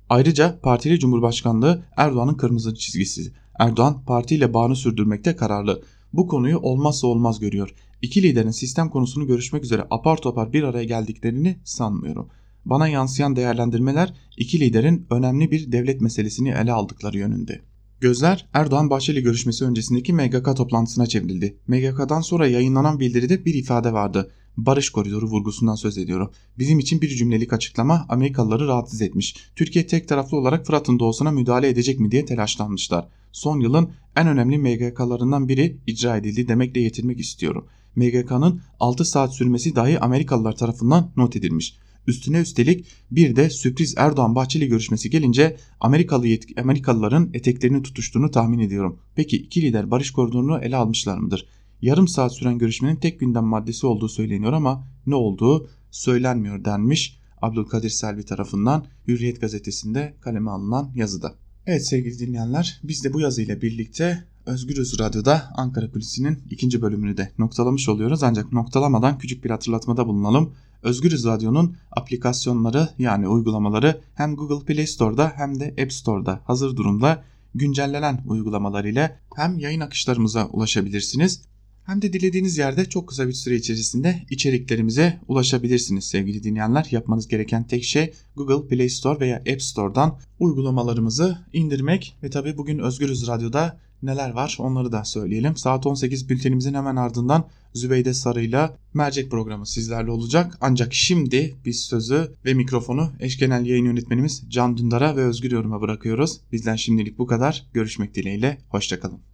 Ayrıca partili cumhurbaşkanlığı Erdoğan'ın kırmızı çizgisi. Erdoğan partiyle bağını sürdürmekte kararlı. Bu konuyu olmazsa olmaz görüyor. İki liderin sistem konusunu görüşmek üzere apar topar bir araya geldiklerini sanmıyorum. Bana yansıyan değerlendirmeler iki liderin önemli bir devlet meselesini ele aldıkları yönünde. Gözler Erdoğan-Bahçeli görüşmesi öncesindeki MGK toplantısına çevrildi. MGK'dan sonra yayınlanan bildiride bir ifade vardı. Barış koridoru vurgusundan söz ediyorum. Bizim için bir cümlelik açıklama Amerikalıları rahatsız etmiş. Türkiye tek taraflı olarak Fırat'ın doğusuna müdahale edecek mi diye telaşlanmışlar. Son yılın en önemli MGK'larından biri icra edildi demekle yetinmek istiyorum. MGK'nın 6 saat sürmesi dahi Amerikalılar tarafından not edilmiş. Üstüne üstelik bir de sürpriz Erdoğan Bahçeli görüşmesi gelince Amerikalı Amerikalıların eteklerini tutuştuğunu tahmin ediyorum. Peki iki lider barış koridorunu ele almışlar mıdır? Yarım saat süren görüşmenin tek gündem maddesi olduğu söyleniyor ama ne olduğu söylenmiyor denmiş Abdülkadir Selvi tarafından Hürriyet gazetesinde kaleme alınan yazıda. Evet sevgili dinleyenler biz de bu yazıyla birlikte Özgürüz Radyo'da Ankara Kulisi'nin ikinci bölümünü de noktalamış oluyoruz. Ancak noktalamadan küçük bir hatırlatmada bulunalım. Özgürüz Radyo'nun aplikasyonları yani uygulamaları hem Google Play Store'da hem de App Store'da hazır durumda güncellenen uygulamalar ile hem yayın akışlarımıza ulaşabilirsiniz hem de dilediğiniz yerde çok kısa bir süre içerisinde içeriklerimize ulaşabilirsiniz sevgili dinleyenler. Yapmanız gereken tek şey Google Play Store veya App Store'dan uygulamalarımızı indirmek ve tabi bugün Özgürüz Radyo'da neler var onları da söyleyelim. Saat 18 bültenimizin hemen ardından Zübeyde Sarı'yla mercek programı sizlerle olacak. Ancak şimdi biz sözü ve mikrofonu eş genel yayın yönetmenimiz Can Dündar'a ve Özgür Yorum'a bırakıyoruz. Bizden şimdilik bu kadar. Görüşmek dileğiyle. Hoşçakalın.